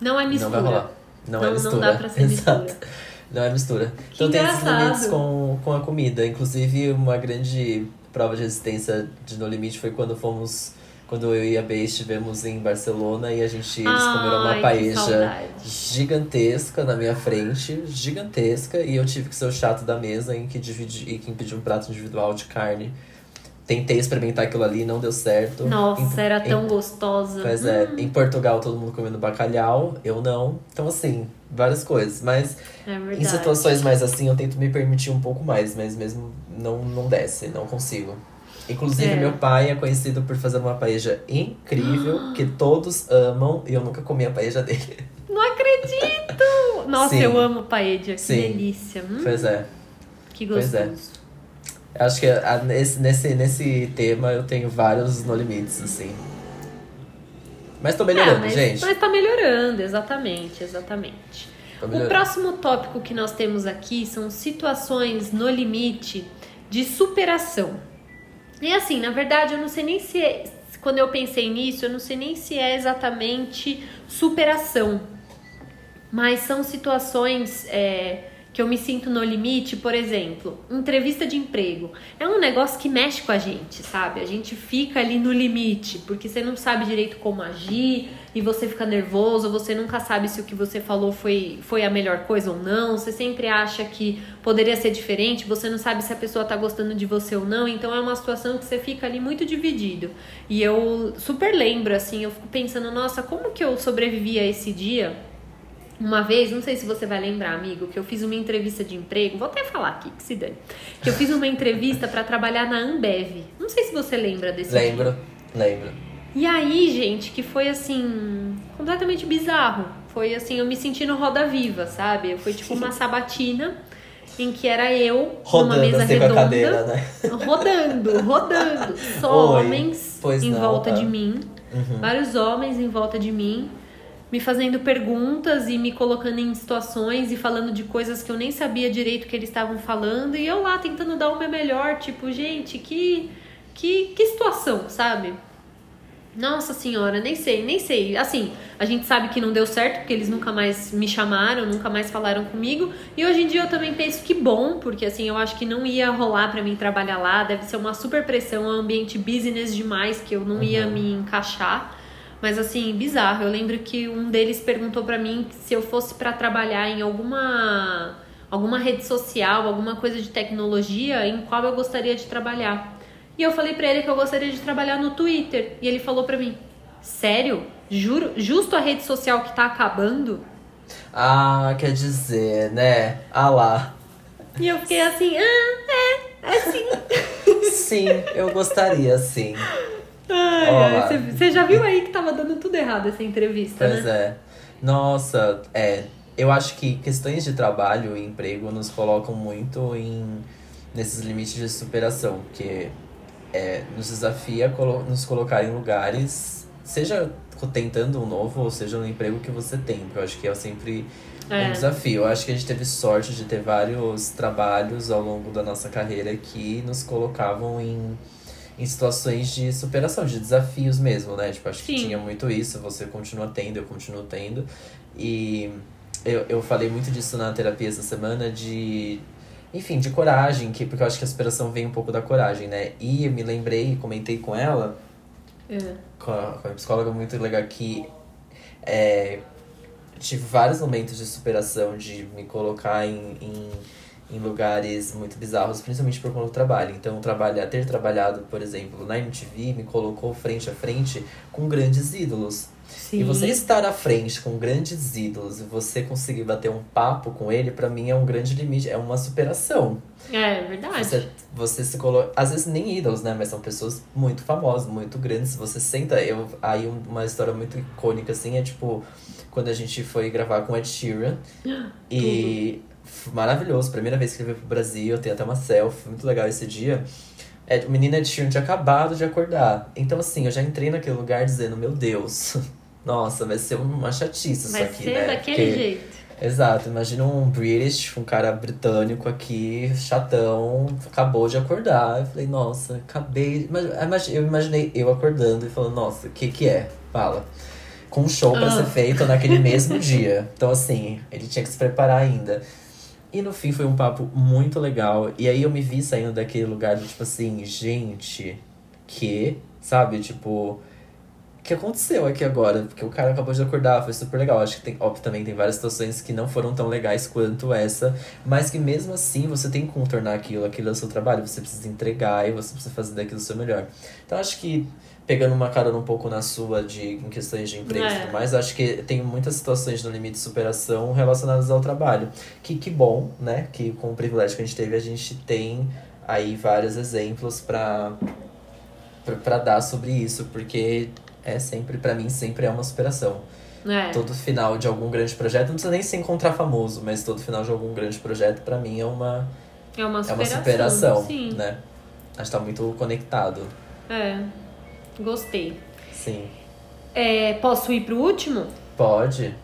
Não é mistura. Não vai rolar. Não, é Não- não mistura. dá pra ser Exato. mistura. Não é mistura. Que então tem esses engraçado. limites com, com a comida. Inclusive, uma grande prova de resistência de No Limite foi quando fomos. Quando eu e a Bey estivemos em Barcelona e a gente eles comeram Ai, uma que paeja gigantesca na minha frente, gigantesca, e eu tive que ser o chato da mesa em que dividi e quem pediu um prato individual de carne. Tentei experimentar aquilo ali, não deu certo. Nossa, Em- era em- tão gostosa. Pois é, Hum, em Portugal todo mundo comendo bacalhau, eu não. Então, assim, várias coisas. Mas é em situações mais assim, eu tento me permitir um pouco mais, mas mesmo não, não desce, não consigo. Inclusive, É. meu pai é conhecido por fazer uma paeja incrível, que todos amam, e eu nunca comi a paeja dele. Não acredito! Nossa, Sim. eu amo paella. Que Sim. delícia. Hum, Pois é. que pois é. gostoso. Acho que a- nesse, nesse, nesse tema eu tenho vários no limites, assim. Mas tô melhorando, É, mas, gente. mas tá melhorando, exatamente, exatamente. Tô O próximo tópico que nós temos aqui são situações no limite de superação. E assim, na verdade, eu não sei nem se é, quando eu pensei nisso, eu não sei nem se é exatamente superação. Mas são situações é, que eu me sinto no limite, por exemplo, entrevista de emprego. É um negócio que mexe com a gente, sabe? A gente fica ali no limite, porque você não sabe direito como agir e você fica nervoso, você nunca sabe se o que você falou foi, foi a melhor coisa ou não, você sempre acha que poderia ser diferente, você não sabe se a pessoa tá gostando de você ou não, então é uma situação que você fica ali muito dividido. E eu super lembro, assim, eu fico pensando, nossa, como que eu sobrevivi a esse dia? Uma vez, não sei se você vai lembrar, amigo, que eu fiz uma entrevista de emprego, vou até falar aqui, que se dane. Que eu fiz uma entrevista para trabalhar na Ambev. Não sei se você lembra desse Lembro, dia. lembro. E aí, gente, que foi assim, completamente bizarro. Foi assim, eu me senti no Roda Viva, sabe? Foi tipo uma sabatina em que era eu Rodando numa mesa assim redonda, cadeira, né? rodando, rodando, só Oi. homens em não, volta ah. de mim, Uhum. vários homens em volta de mim, me fazendo perguntas e me colocando em situações e falando de coisas que eu nem sabia direito que eles estavam falando e eu lá tentando dar o meu melhor, tipo, gente, que que que situação, sabe? Nossa senhora, nem sei, nem sei. Assim, a gente sabe que não deu certo, porque eles nunca mais me chamaram, nunca mais falaram comigo. E hoje em dia eu também penso que bom, porque assim, eu acho que não ia rolar pra mim trabalhar lá, deve ser uma super pressão, um ambiente business demais, que eu não ia Uhum. me encaixar. Mas assim, bizarro. Eu lembro que um deles perguntou pra mim se eu fosse pra trabalhar em alguma alguma rede social, alguma coisa de tecnologia, em qual eu gostaria de trabalhar. E eu falei pra ele que eu gostaria de trabalhar no Twitter. E ele falou pra mim: "Sério? Juro, justo a rede social que tá acabando?" Ah, quer dizer, né? Ah lá. E eu fiquei assim: "Ah, é, é sim." Sim, eu gostaria, sim. Ai, você- já viu aí que tava dando tudo errado essa entrevista, Pois né? é. Nossa, é. Eu acho que questões de trabalho e emprego nos colocam muito em nesses limites de superação, porque é, nos desafia a colo- nos colocar em lugares, seja tentando um novo, ou seja no emprego que você tem, porque eu acho que é sempre um É. desafio. Eu acho que a gente teve sorte de ter vários trabalhos ao longo da nossa carreira que nos colocavam em, em situações de superação, de desafios mesmo, né? Tipo, acho que Sim. tinha muito isso, você continua tendo, eu continuo tendo. E eu, eu falei muito disso na terapia essa semana, de. Enfim, de coragem, que, porque eu acho que a superação vem um pouco da coragem, né? E eu me lembrei, comentei com ela, É. com a, com a psicóloga muito legal que é, tive vários momentos de superação, de me colocar em, em, em lugares muito bizarros, principalmente por conta do trabalho. Então, trabalhar, ter trabalhado, por exemplo, na MTV me colocou frente a frente com grandes ídolos. Sim. E você estar à frente com grandes ídolos e você conseguir bater um papo com ele, pra mim é um grande limite, é uma superação. É verdade. Você, você se coloca. Às vezes nem ídolos, né? Mas são pessoas muito famosas, muito grandes. Você senta. Eu, aí um- uma história muito icônica, assim, é tipo, quando a gente foi gravar com Ed Sheeran. e maravilhoso, primeira vez que ele veio pro Brasil, eu tenho até uma selfie, muito legal esse dia. É, o menino Ed Sheeran tinha acabado de acordar. Então, assim, eu já entrei naquele lugar dizendo, meu Deus, nossa, vai ser uma chatice isso Vai aqui, ser né? daquele Porque- jeito. Exato, imagina um British, um cara britânico aqui, chatão, acabou de acordar. Eu falei, nossa, acabei. Eu imaginei eu acordando e falando, nossa, o que que é? Fala. Com um show pra Ah. ser feito naquele mesmo dia. Então, assim, ele tinha que se preparar ainda. E no fim foi um papo muito legal. E aí eu me vi saindo daquele lugar do tipo assim, gente, que, sabe, tipo. O que aconteceu aqui agora? Porque o cara acabou de acordar, foi super legal. Acho que tem, óbvio, também tem várias situações que não foram tão legais quanto essa, mas que mesmo assim você tem que contornar aquilo, aquilo é o seu trabalho, você precisa entregar e você precisa fazer daquilo o seu melhor. Então acho que pegando uma carona um pouco na sua de em questões de emprego e É. tudo mais, acho que tem muitas situações no limite de superação relacionadas ao trabalho. Que que bom, né? Que com o privilégio que a gente teve, a gente tem aí vários exemplos para para dar sobre isso, porque é sempre para mim sempre é uma superação. É. Todo final de algum grande projeto, não precisa nem se encontrar famoso, mas todo final de algum grande projeto para mim é uma É uma é superação. uma superação, Sim. né? Acho que tá muito conectado. É. Gostei. Sim. É, posso ir pro último? Pode.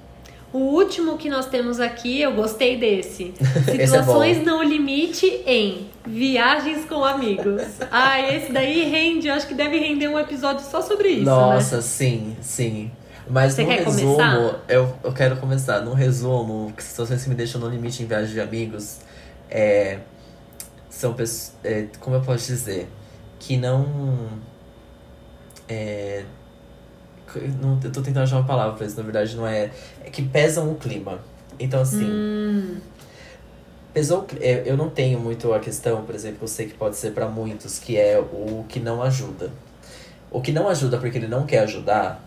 O último que nós temos aqui, eu gostei desse. Esse é Situações bom. não limite em viagens com amigos. Ah, esse daí rende, eu acho que deve render um episódio só sobre isso, né? Nossa, sim, sim. Mas Você no resumo, começar? eu, eu quero começar. No resumo, que situações que me deixam no limite em viagem de amigos é, são pessoas. É, como eu posso dizer? Que não. É, não eu tô tentando achar uma palavra pra isso, na verdade não é. É que pesam o clima. Então, assim. Hum, Pesou, é, eu não tenho muito a questão, por exemplo, eu sei que pode ser pra muitos, que é o que não ajuda. O que não ajuda porque ele não quer ajudar,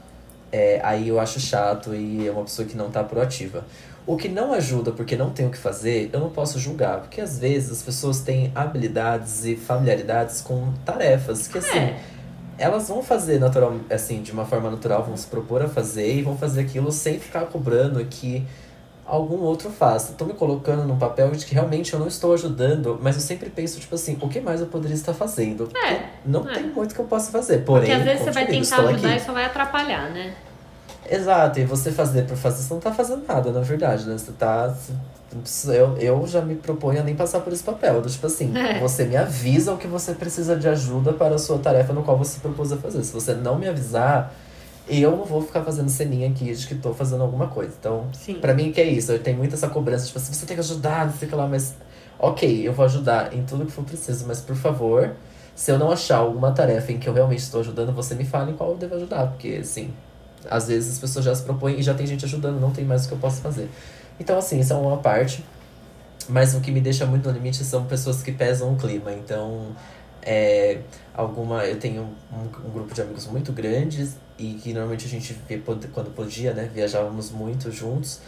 é, aí eu acho chato e é uma pessoa que não tá proativa. O que não ajuda porque não tem o que fazer, eu não posso julgar. Porque às vezes as pessoas têm habilidades e familiaridades com tarefas que assim. É. Elas vão fazer natural, assim, de uma forma natural, vão se propor a fazer e vão fazer aquilo sem ficar cobrando que algum outro faça. Tô me colocando num papel de que realmente eu não estou ajudando, mas eu sempre penso, tipo assim, o que mais eu poderia estar fazendo? É, não é. tem muito que eu possa fazer. Porém, Porque às vezes você vai tentar ajudar aqui. e só vai atrapalhar, né? Exato, e você fazer por fazer, você não tá fazendo nada, na verdade, né? Você tá. Eu, eu já me proponho a nem passar por esse papel. do Tipo assim, É. você me avisa o que você precisa de ajuda para a sua tarefa no qual você se propôs a fazer. Se você não me avisar, eu não vou ficar fazendo ceninha aqui de que tô fazendo alguma coisa. Então, Sim. pra mim que é isso, eu tenho muito essa cobrança, tipo assim, você tem que ajudar, não sei o que lá, mas. Ok, eu vou ajudar em tudo que for preciso, mas por favor, se eu não achar alguma tarefa em que eu realmente estou ajudando, você me fale em qual eu devo ajudar, porque assim, às vezes as pessoas já se propõem e já tem gente ajudando, não tem mais o que eu possa fazer. Então, assim, isso é uma parte. Mas o que me deixa muito no limite são pessoas que pesam o clima. Então, é, alguma. Eu tenho um, um grupo de amigos muito grandes e que normalmente a gente vê quando podia, né? Viajávamos muito juntos.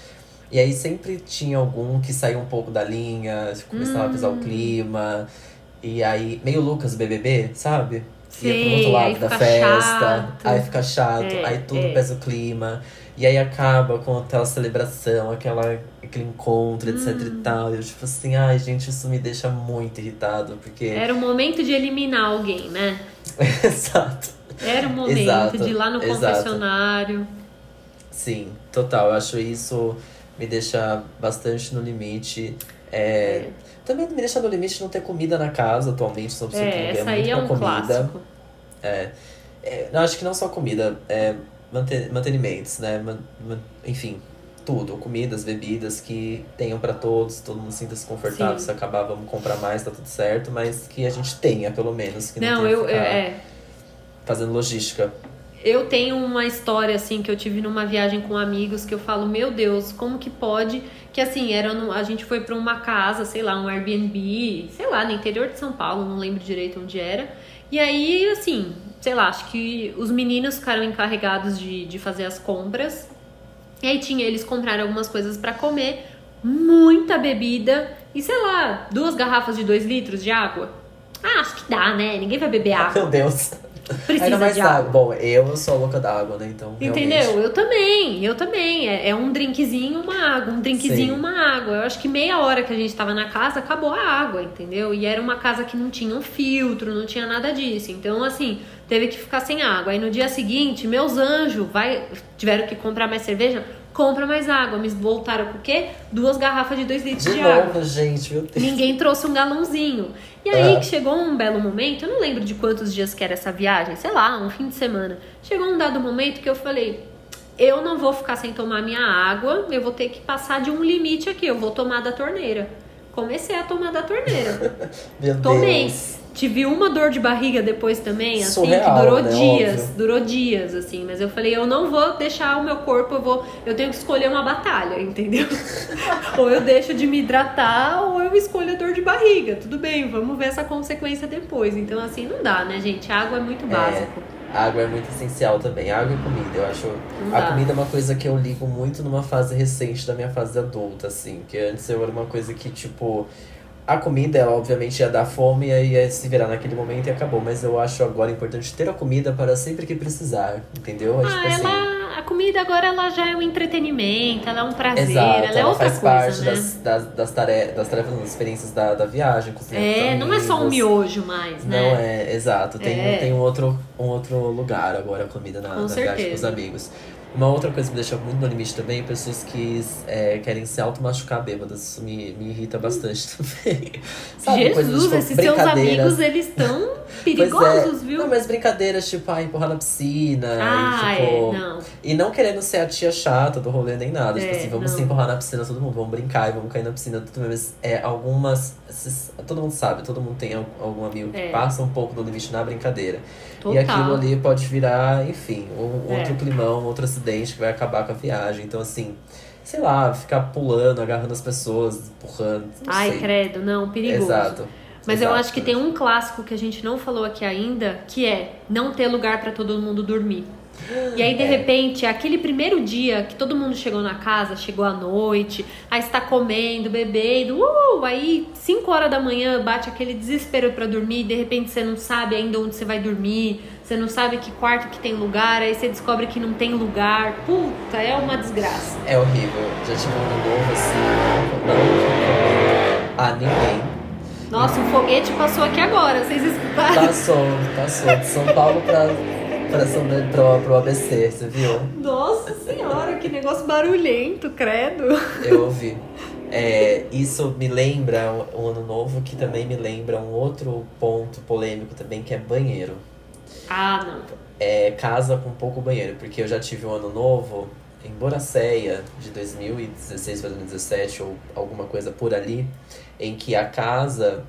E aí sempre tinha algum que saía um pouco da linha, começava a pesar o Hum. clima. E aí, meio Lucas BBB, sabe? Ia pro outro lado da festa, chato. aí fica chato, É, aí tudo é. pesa o clima. E aí acaba com aquela celebração, aquela, aquele encontro, etc Hum. e tal. E eu, tipo assim, ai, gente, isso me deixa muito irritado, porque. Era o momento de eliminar alguém, né? Exato. Era o momento Exato, de ir lá no exato. confessionário. Sim, total. Eu acho isso me deixa bastante no limite. É, Também me deixa no limite não ter comida na casa atualmente, pessoa que É, essa aí é um comida. clássico. É, eu acho que não só comida, é mantenimentos, né? Man- man- enfim, tudo. Comidas, bebidas que tenham pra todos, todo mundo sinta-se confortável. Sim. Se acabar, vamos comprar mais, tá tudo certo. Mas que a gente tenha, pelo menos. Que não, Não, eu, ficar é, fazendo logística. eu tenho uma história assim que eu tive numa viagem com amigos que eu falo, meu Deus, como que pode? Que assim, era no- a gente foi pra uma casa, sei lá, um Airbnb, sei lá, no interior de São Paulo, não lembro direito onde era. E aí, assim, sei lá, acho que os meninos ficaram encarregados de, de fazer as compras. E aí tinha, eles compraram algumas coisas pra comer, muita bebida e sei lá, duas garrafas de dois litros de água. Ah, acho que dá, né? Ninguém vai beber água. Meu Deus. Precisa Ainda mais de água. Bom, eu sou louca da água, né? Então, Entendeu? realmente. Eu também, eu também. É, é um drinkzinho, uma água, um drinkzinho, Sim. uma água. Eu acho que meia hora que a gente tava na casa, acabou a água, entendeu? E era uma casa que não tinha um filtro, não tinha nada disso. Então, assim, teve que ficar sem água. Aí no dia seguinte, meus anjos vai, tiveram que comprar mais cerveja, compra mais água. Me voltaram com o quê? Duas garrafas de dois litros de, De água. novo, gente, meu Deus. Ninguém trouxe um galãozinho. E aí É. que chegou um belo momento, eu não lembro de quantos dias que era essa viagem, sei lá, um fim de semana. Chegou um dado momento que eu falei, eu não vou ficar sem tomar minha água, eu vou ter que passar de um limite aqui, eu vou tomar da torneira. Comecei a tomar da torneira. Meu Tomei. Deus. Tive uma dor de barriga depois também, assim, Surreal, que durou né? dias, Óbvio. durou dias, assim. Mas eu falei, eu não vou deixar o meu corpo, eu vou, eu tenho que escolher uma batalha, entendeu? ou eu deixo de me hidratar, ou eu escolho a dor de barriga. Tudo bem, vamos ver essa consequência depois. Então, assim, não dá, né, gente? Água é muito básico. Água é muito essencial também. Água e comida. Eu acho. Não A dá. comida é uma coisa que eu ligo muito numa fase recente da minha fase adulta, assim. Que antes eu era uma coisa que, tipo. A comida, ela obviamente ia dar fome e aí ia se virar naquele momento e acabou. Mas eu acho agora importante ter a comida para sempre que precisar. Entendeu? É Ah, tipo assim. ela, a comida agora ela já é um entretenimento, ela é um prazer, Exato, ela é outra faz coisa, parte né? das, das, das, tarefas, das tarefas, das experiências da, da viagem. com É, não é só um amigos. miojo mais, né? Não é, exato. Tem, É. tem um, outro, um outro lugar agora a comida na, Com na viagem com os amigos. Uma outra coisa que me deixa muito no limite também é pessoas que é, querem se auto-machucar bêbadas. Isso me, me irrita bastante também. Sabe, coisas, Jesus, tipo, esses seus amigos, eles estão Pois perigosos, é. viu? Não, mas brincadeiras tipo, ah, empurrar na piscina. ah, e, tipo, é, não. e não querendo ser a tia chata do rolê nem nada. tipo É, assim, vamos não. se empurrar na piscina todo mundo, vamos brincar e vamos cair na piscina tudo bem. Mas é, algumas. todo mundo sabe, todo mundo tem al- algum amigo que É. passa um pouco do limite na brincadeira. Total. E aquilo ali pode virar, enfim, um É. outro climão, outro acidente que vai acabar com a viagem. Então, assim, sei lá, ficar pulando, agarrando as pessoas, empurrando. Ai, sei. credo, não, perigoso. Exato. Mas eu Exato. acho que tem um clássico que a gente não falou aqui ainda, que é não ter lugar pra todo mundo dormir. E aí, de É. repente, aquele primeiro dia que todo mundo chegou na casa, chegou à noite, aí está comendo, bebendo, uh, aí 5 horas da manhã bate aquele desespero pra dormir, de repente você não sabe ainda onde você vai dormir, você não sabe que quarto que tem lugar, aí você descobre que não tem lugar. Puta, é uma desgraça. É horrível. Já tive um ano novo assim. Não recomendo a ninguém. Nossa, um foguete passou aqui agora, vocês escutaram? Passou, passou. De São Paulo pra, pra São, pro, pro ABC, você viu? Nossa senhora, que negócio barulhento, credo. Eu ouvi. É, isso me lembra um ano novo que também me lembra um outro ponto polêmico também, que é banheiro. Ah, não. É casa com pouco banheiro, porque eu já tive um ano novo em Boracéia, de 2016 para 2017, ou alguma coisa por ali, em que a casa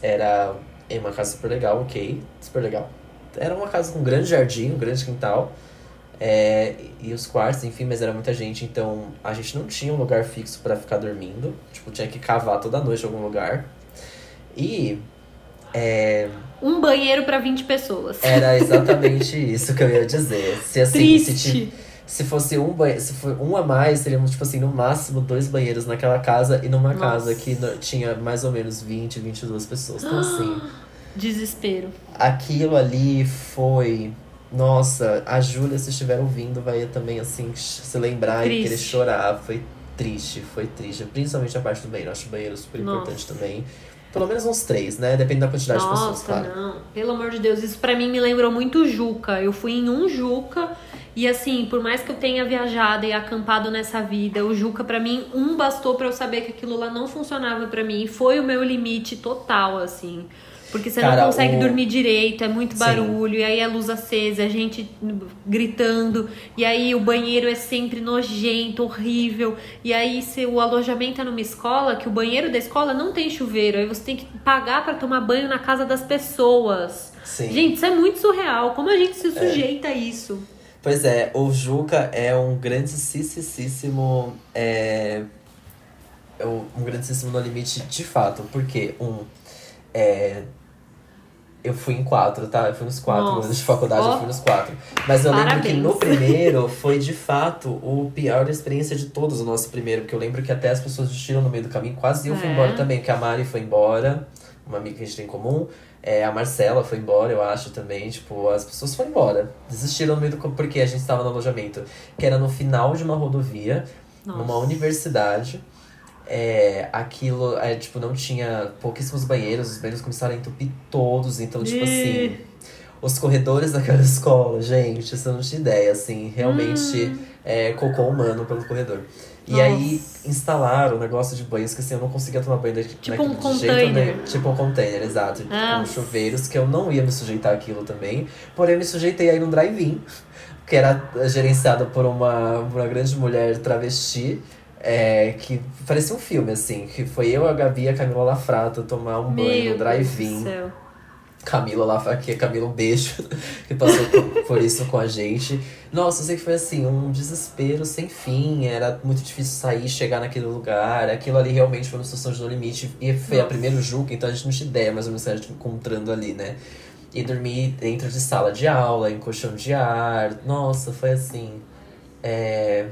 era em uma casa super legal, ok, super legal. Era uma casa com um grande jardim, um grande quintal, é, e os quartos, enfim, mas era muita gente, então a gente não tinha um lugar fixo para ficar dormindo, tipo, tinha que cavar toda noite em algum lugar. E é, Um banheiro pra 20 pessoas. era exatamente isso que eu ia dizer. Se assim, se, ti- se fosse um banheiro, se for um a mais, teríamos, tipo assim, no máximo dois banheiros naquela casa e numa Nossa. casa que tinha mais ou menos 20, 22 pessoas. Então, assim, Desespero. aquilo ali foi. Nossa, a Júlia, se estiver ouvindo, vai também, assim, se lembrar e Triste. querer chorar. Foi triste, foi triste. Principalmente a parte do banheiro. Acho o banheiro super Nossa. importante também. Pelo menos uns três, né? Depende da quantidade de pessoas, Nossa, claro. não. Pelo amor de Deus, isso pra mim me lembrou muito Juca. Eu fui em um Juca e assim, por mais que eu tenha viajado e acampado nessa vida, o Juca pra mim um bastou pra eu saber que aquilo lá não funcionava pra mim. Foi o meu limite total, assim. Porque você Cara, não consegue o- dormir direito, é muito Sim. barulho, e aí a luz acesa, a gente gritando, e aí o banheiro é sempre nojento, horrível. E aí se o alojamento é numa escola, que o banheiro da escola não tem chuveiro, aí você tem que pagar pra tomar banho na casa das pessoas. Sim. Gente, isso é muito surreal. Como a gente se sujeita a isso? Pois é, o Juca é um grandíssimo. É, é um um grandíssimo no limite de fato. Porque, um. É, eu fui em quatro, tá? Eu fui nos quatro Nossa. anos de faculdade, Ó. eu fui nos quatro. Mas eu lembro que Parabéns. no primeiro foi de fato o pior experiência de todos, o nosso primeiro. Porque eu lembro que até as pessoas desistiram no meio do caminho. Quase eu fui É. embora também, que a Mari foi embora, uma amiga que a gente tem em comum. É, a Marcela foi embora, eu acho também. Tipo, as pessoas foram embora. Desistiram no meio do caminho, porque a gente estava no alojamento, que era no final de uma rodovia, numa Nossa. universidade. É, aquilo, é, tipo, não tinha pouquíssimos banheiros, os banheiros começaram a entupir todos, então, tipo Ih. assim, os corredores daquela escola, gente, você não tinha ideia, assim, realmente Hum. é, cocô humano pelo corredor. E Nossa. aí instalaram o negócio de banhos que assim, eu não conseguia tomar banho daqui, Tipo um de jeito container. nenhum. Tipo um container, exato. Ah. Com chuveiros, que eu não ia me sujeitar aquilo também. Porém, eu me sujeitei aí num drive-in, que era gerenciado por uma, uma grande mulher travesti. É, que parecia um filme, assim, que foi eu, a Gabi e a Camila Lafrata tomar um banho Meu no Deus do drive-in. Camila lá, aqui, Camila, um beijo, que passou por, por isso com a gente. Nossa, eu sei que foi assim, um desespero sem fim. Era muito difícil sair, chegar naquele lugar. Aquilo ali realmente foi uma situação de no limite. E foi a Nossa. primeira Juca, então a gente não tinha ideia mais ou menos a gente encontrando ali, né? E dormir dentro de sala de aula, em colchão de ar. Nossa, foi assim. É.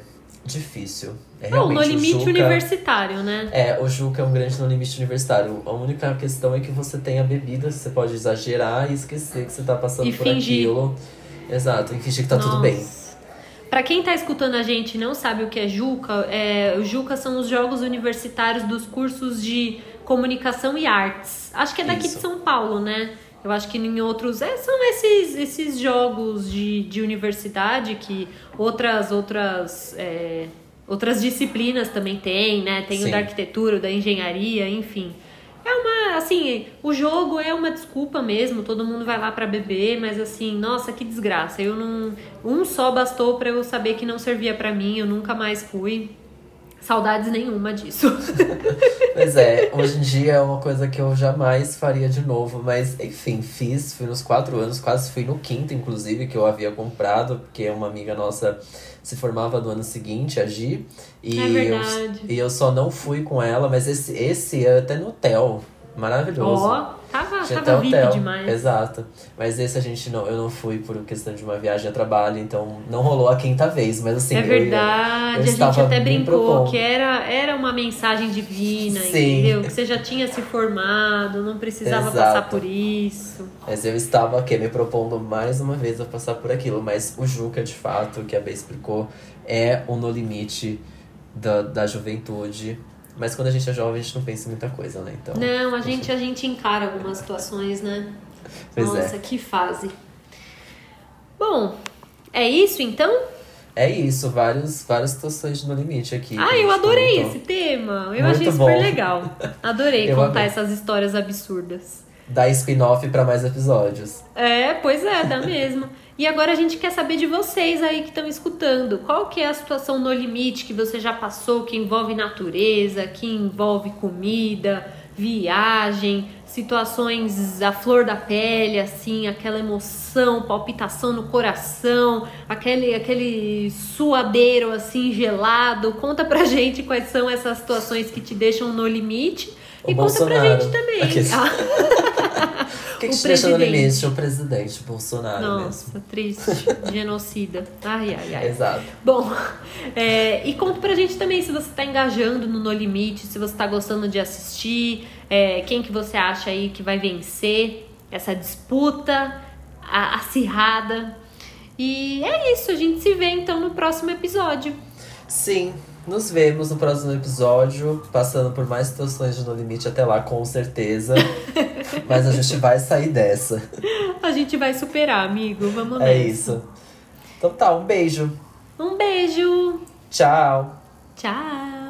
Difícil. É Não, no limite Juca- universitário, né? é, o Juca é um grande no limite universitário. A única questão é que você tem a bebida, você pode exagerar e esquecer que você tá passando E por fingir. aquilo. Exato, e fingir que tá tudo bem. Nossa. Pra quem tá escutando a gente e não sabe o que é Juca, é, o Juca são os jogos universitários dos cursos de comunicação e artes. Acho que é daqui Isso. de São Paulo, né? Eu acho que em outros. é, são esses, esses jogos de, de universidade que outras outras é, outras disciplinas também tem, né? Tem o Sim. da arquitetura, o da engenharia, enfim. É uma, assim, o jogo é uma desculpa mesmo, todo mundo vai lá pra beber, mas assim, nossa, que desgraça. Eu não, um só bastou pra eu saber que não servia pra mim, eu nunca mais fui. Saudades nenhuma disso. Pois é, hoje em dia é uma coisa que eu jamais faria de novo, mas enfim, fiz, fui nos quatro anos, quase fui no quinto, inclusive, que eu havia comprado, porque uma amiga nossa se formava no ano seguinte, a Gi, e, É eu, e eu só não fui com ela, mas esse, esse é até no hotel, maravilhoso. Ó, Tava, Tinha tava até hotel. demais. Exato. Mas esse a gente não, eu não fui por questão de uma viagem a trabalho, então não rolou a quinta vez, mas assim, é eu verdade, eu a gente até brincou que era, era uma mensagem divina, Sim. entendeu? Que você já tinha se formado, não precisava Exato. passar por isso. Mas eu estava aqui me propondo mais uma vez a passar por aquilo. Mas o Juca, de fato, que a Bê explicou, é o no limite da, da juventude. Mas quando a gente é jovem, a gente não pensa em muita coisa, né? Então, Não, a gente, a gente encara algumas situações, né? Pois Nossa, é. que fase. Bom, é isso então? É isso, vários, várias situações no limite aqui. Ah, eu adorei comentou. esse tema. Eu Muito achei super bom. legal. Adorei contar amei. essas histórias absurdas. Dá spin-off pra mais episódios. É, pois é, dá mesmo. E agora a gente quer saber de vocês aí que estão escutando. Qual que é a situação no limite que você já passou, que envolve natureza, que envolve comida, viagem, situações à flor da pele, assim, aquela emoção, palpitação no coração, aquele, aquele suadeiro assim gelado. Conta pra gente quais são essas situações que te deixam no limite. O e conta pra Bolsonaro. gente também. Aqueles- Ah. O que, que O te deixa no limite? O presidente Bolsonaro Nossa, mesmo. triste. Genocida. Ai, ai, ai. Exato. Bom, é, e conta pra gente também se você tá engajando no No Limite, se você tá gostando de assistir, é, quem que você acha aí que vai vencer essa disputa acirrada. E é isso, a gente se vê então no próximo episódio. Sim, nos vemos no próximo episódio, passando por mais situações de No Limite até lá, com certeza. Mas a gente vai sair dessa. A gente vai superar, amigo. Vamos É nessa. isso. Então tá, um beijo. Um beijo. Tchau. Tchau.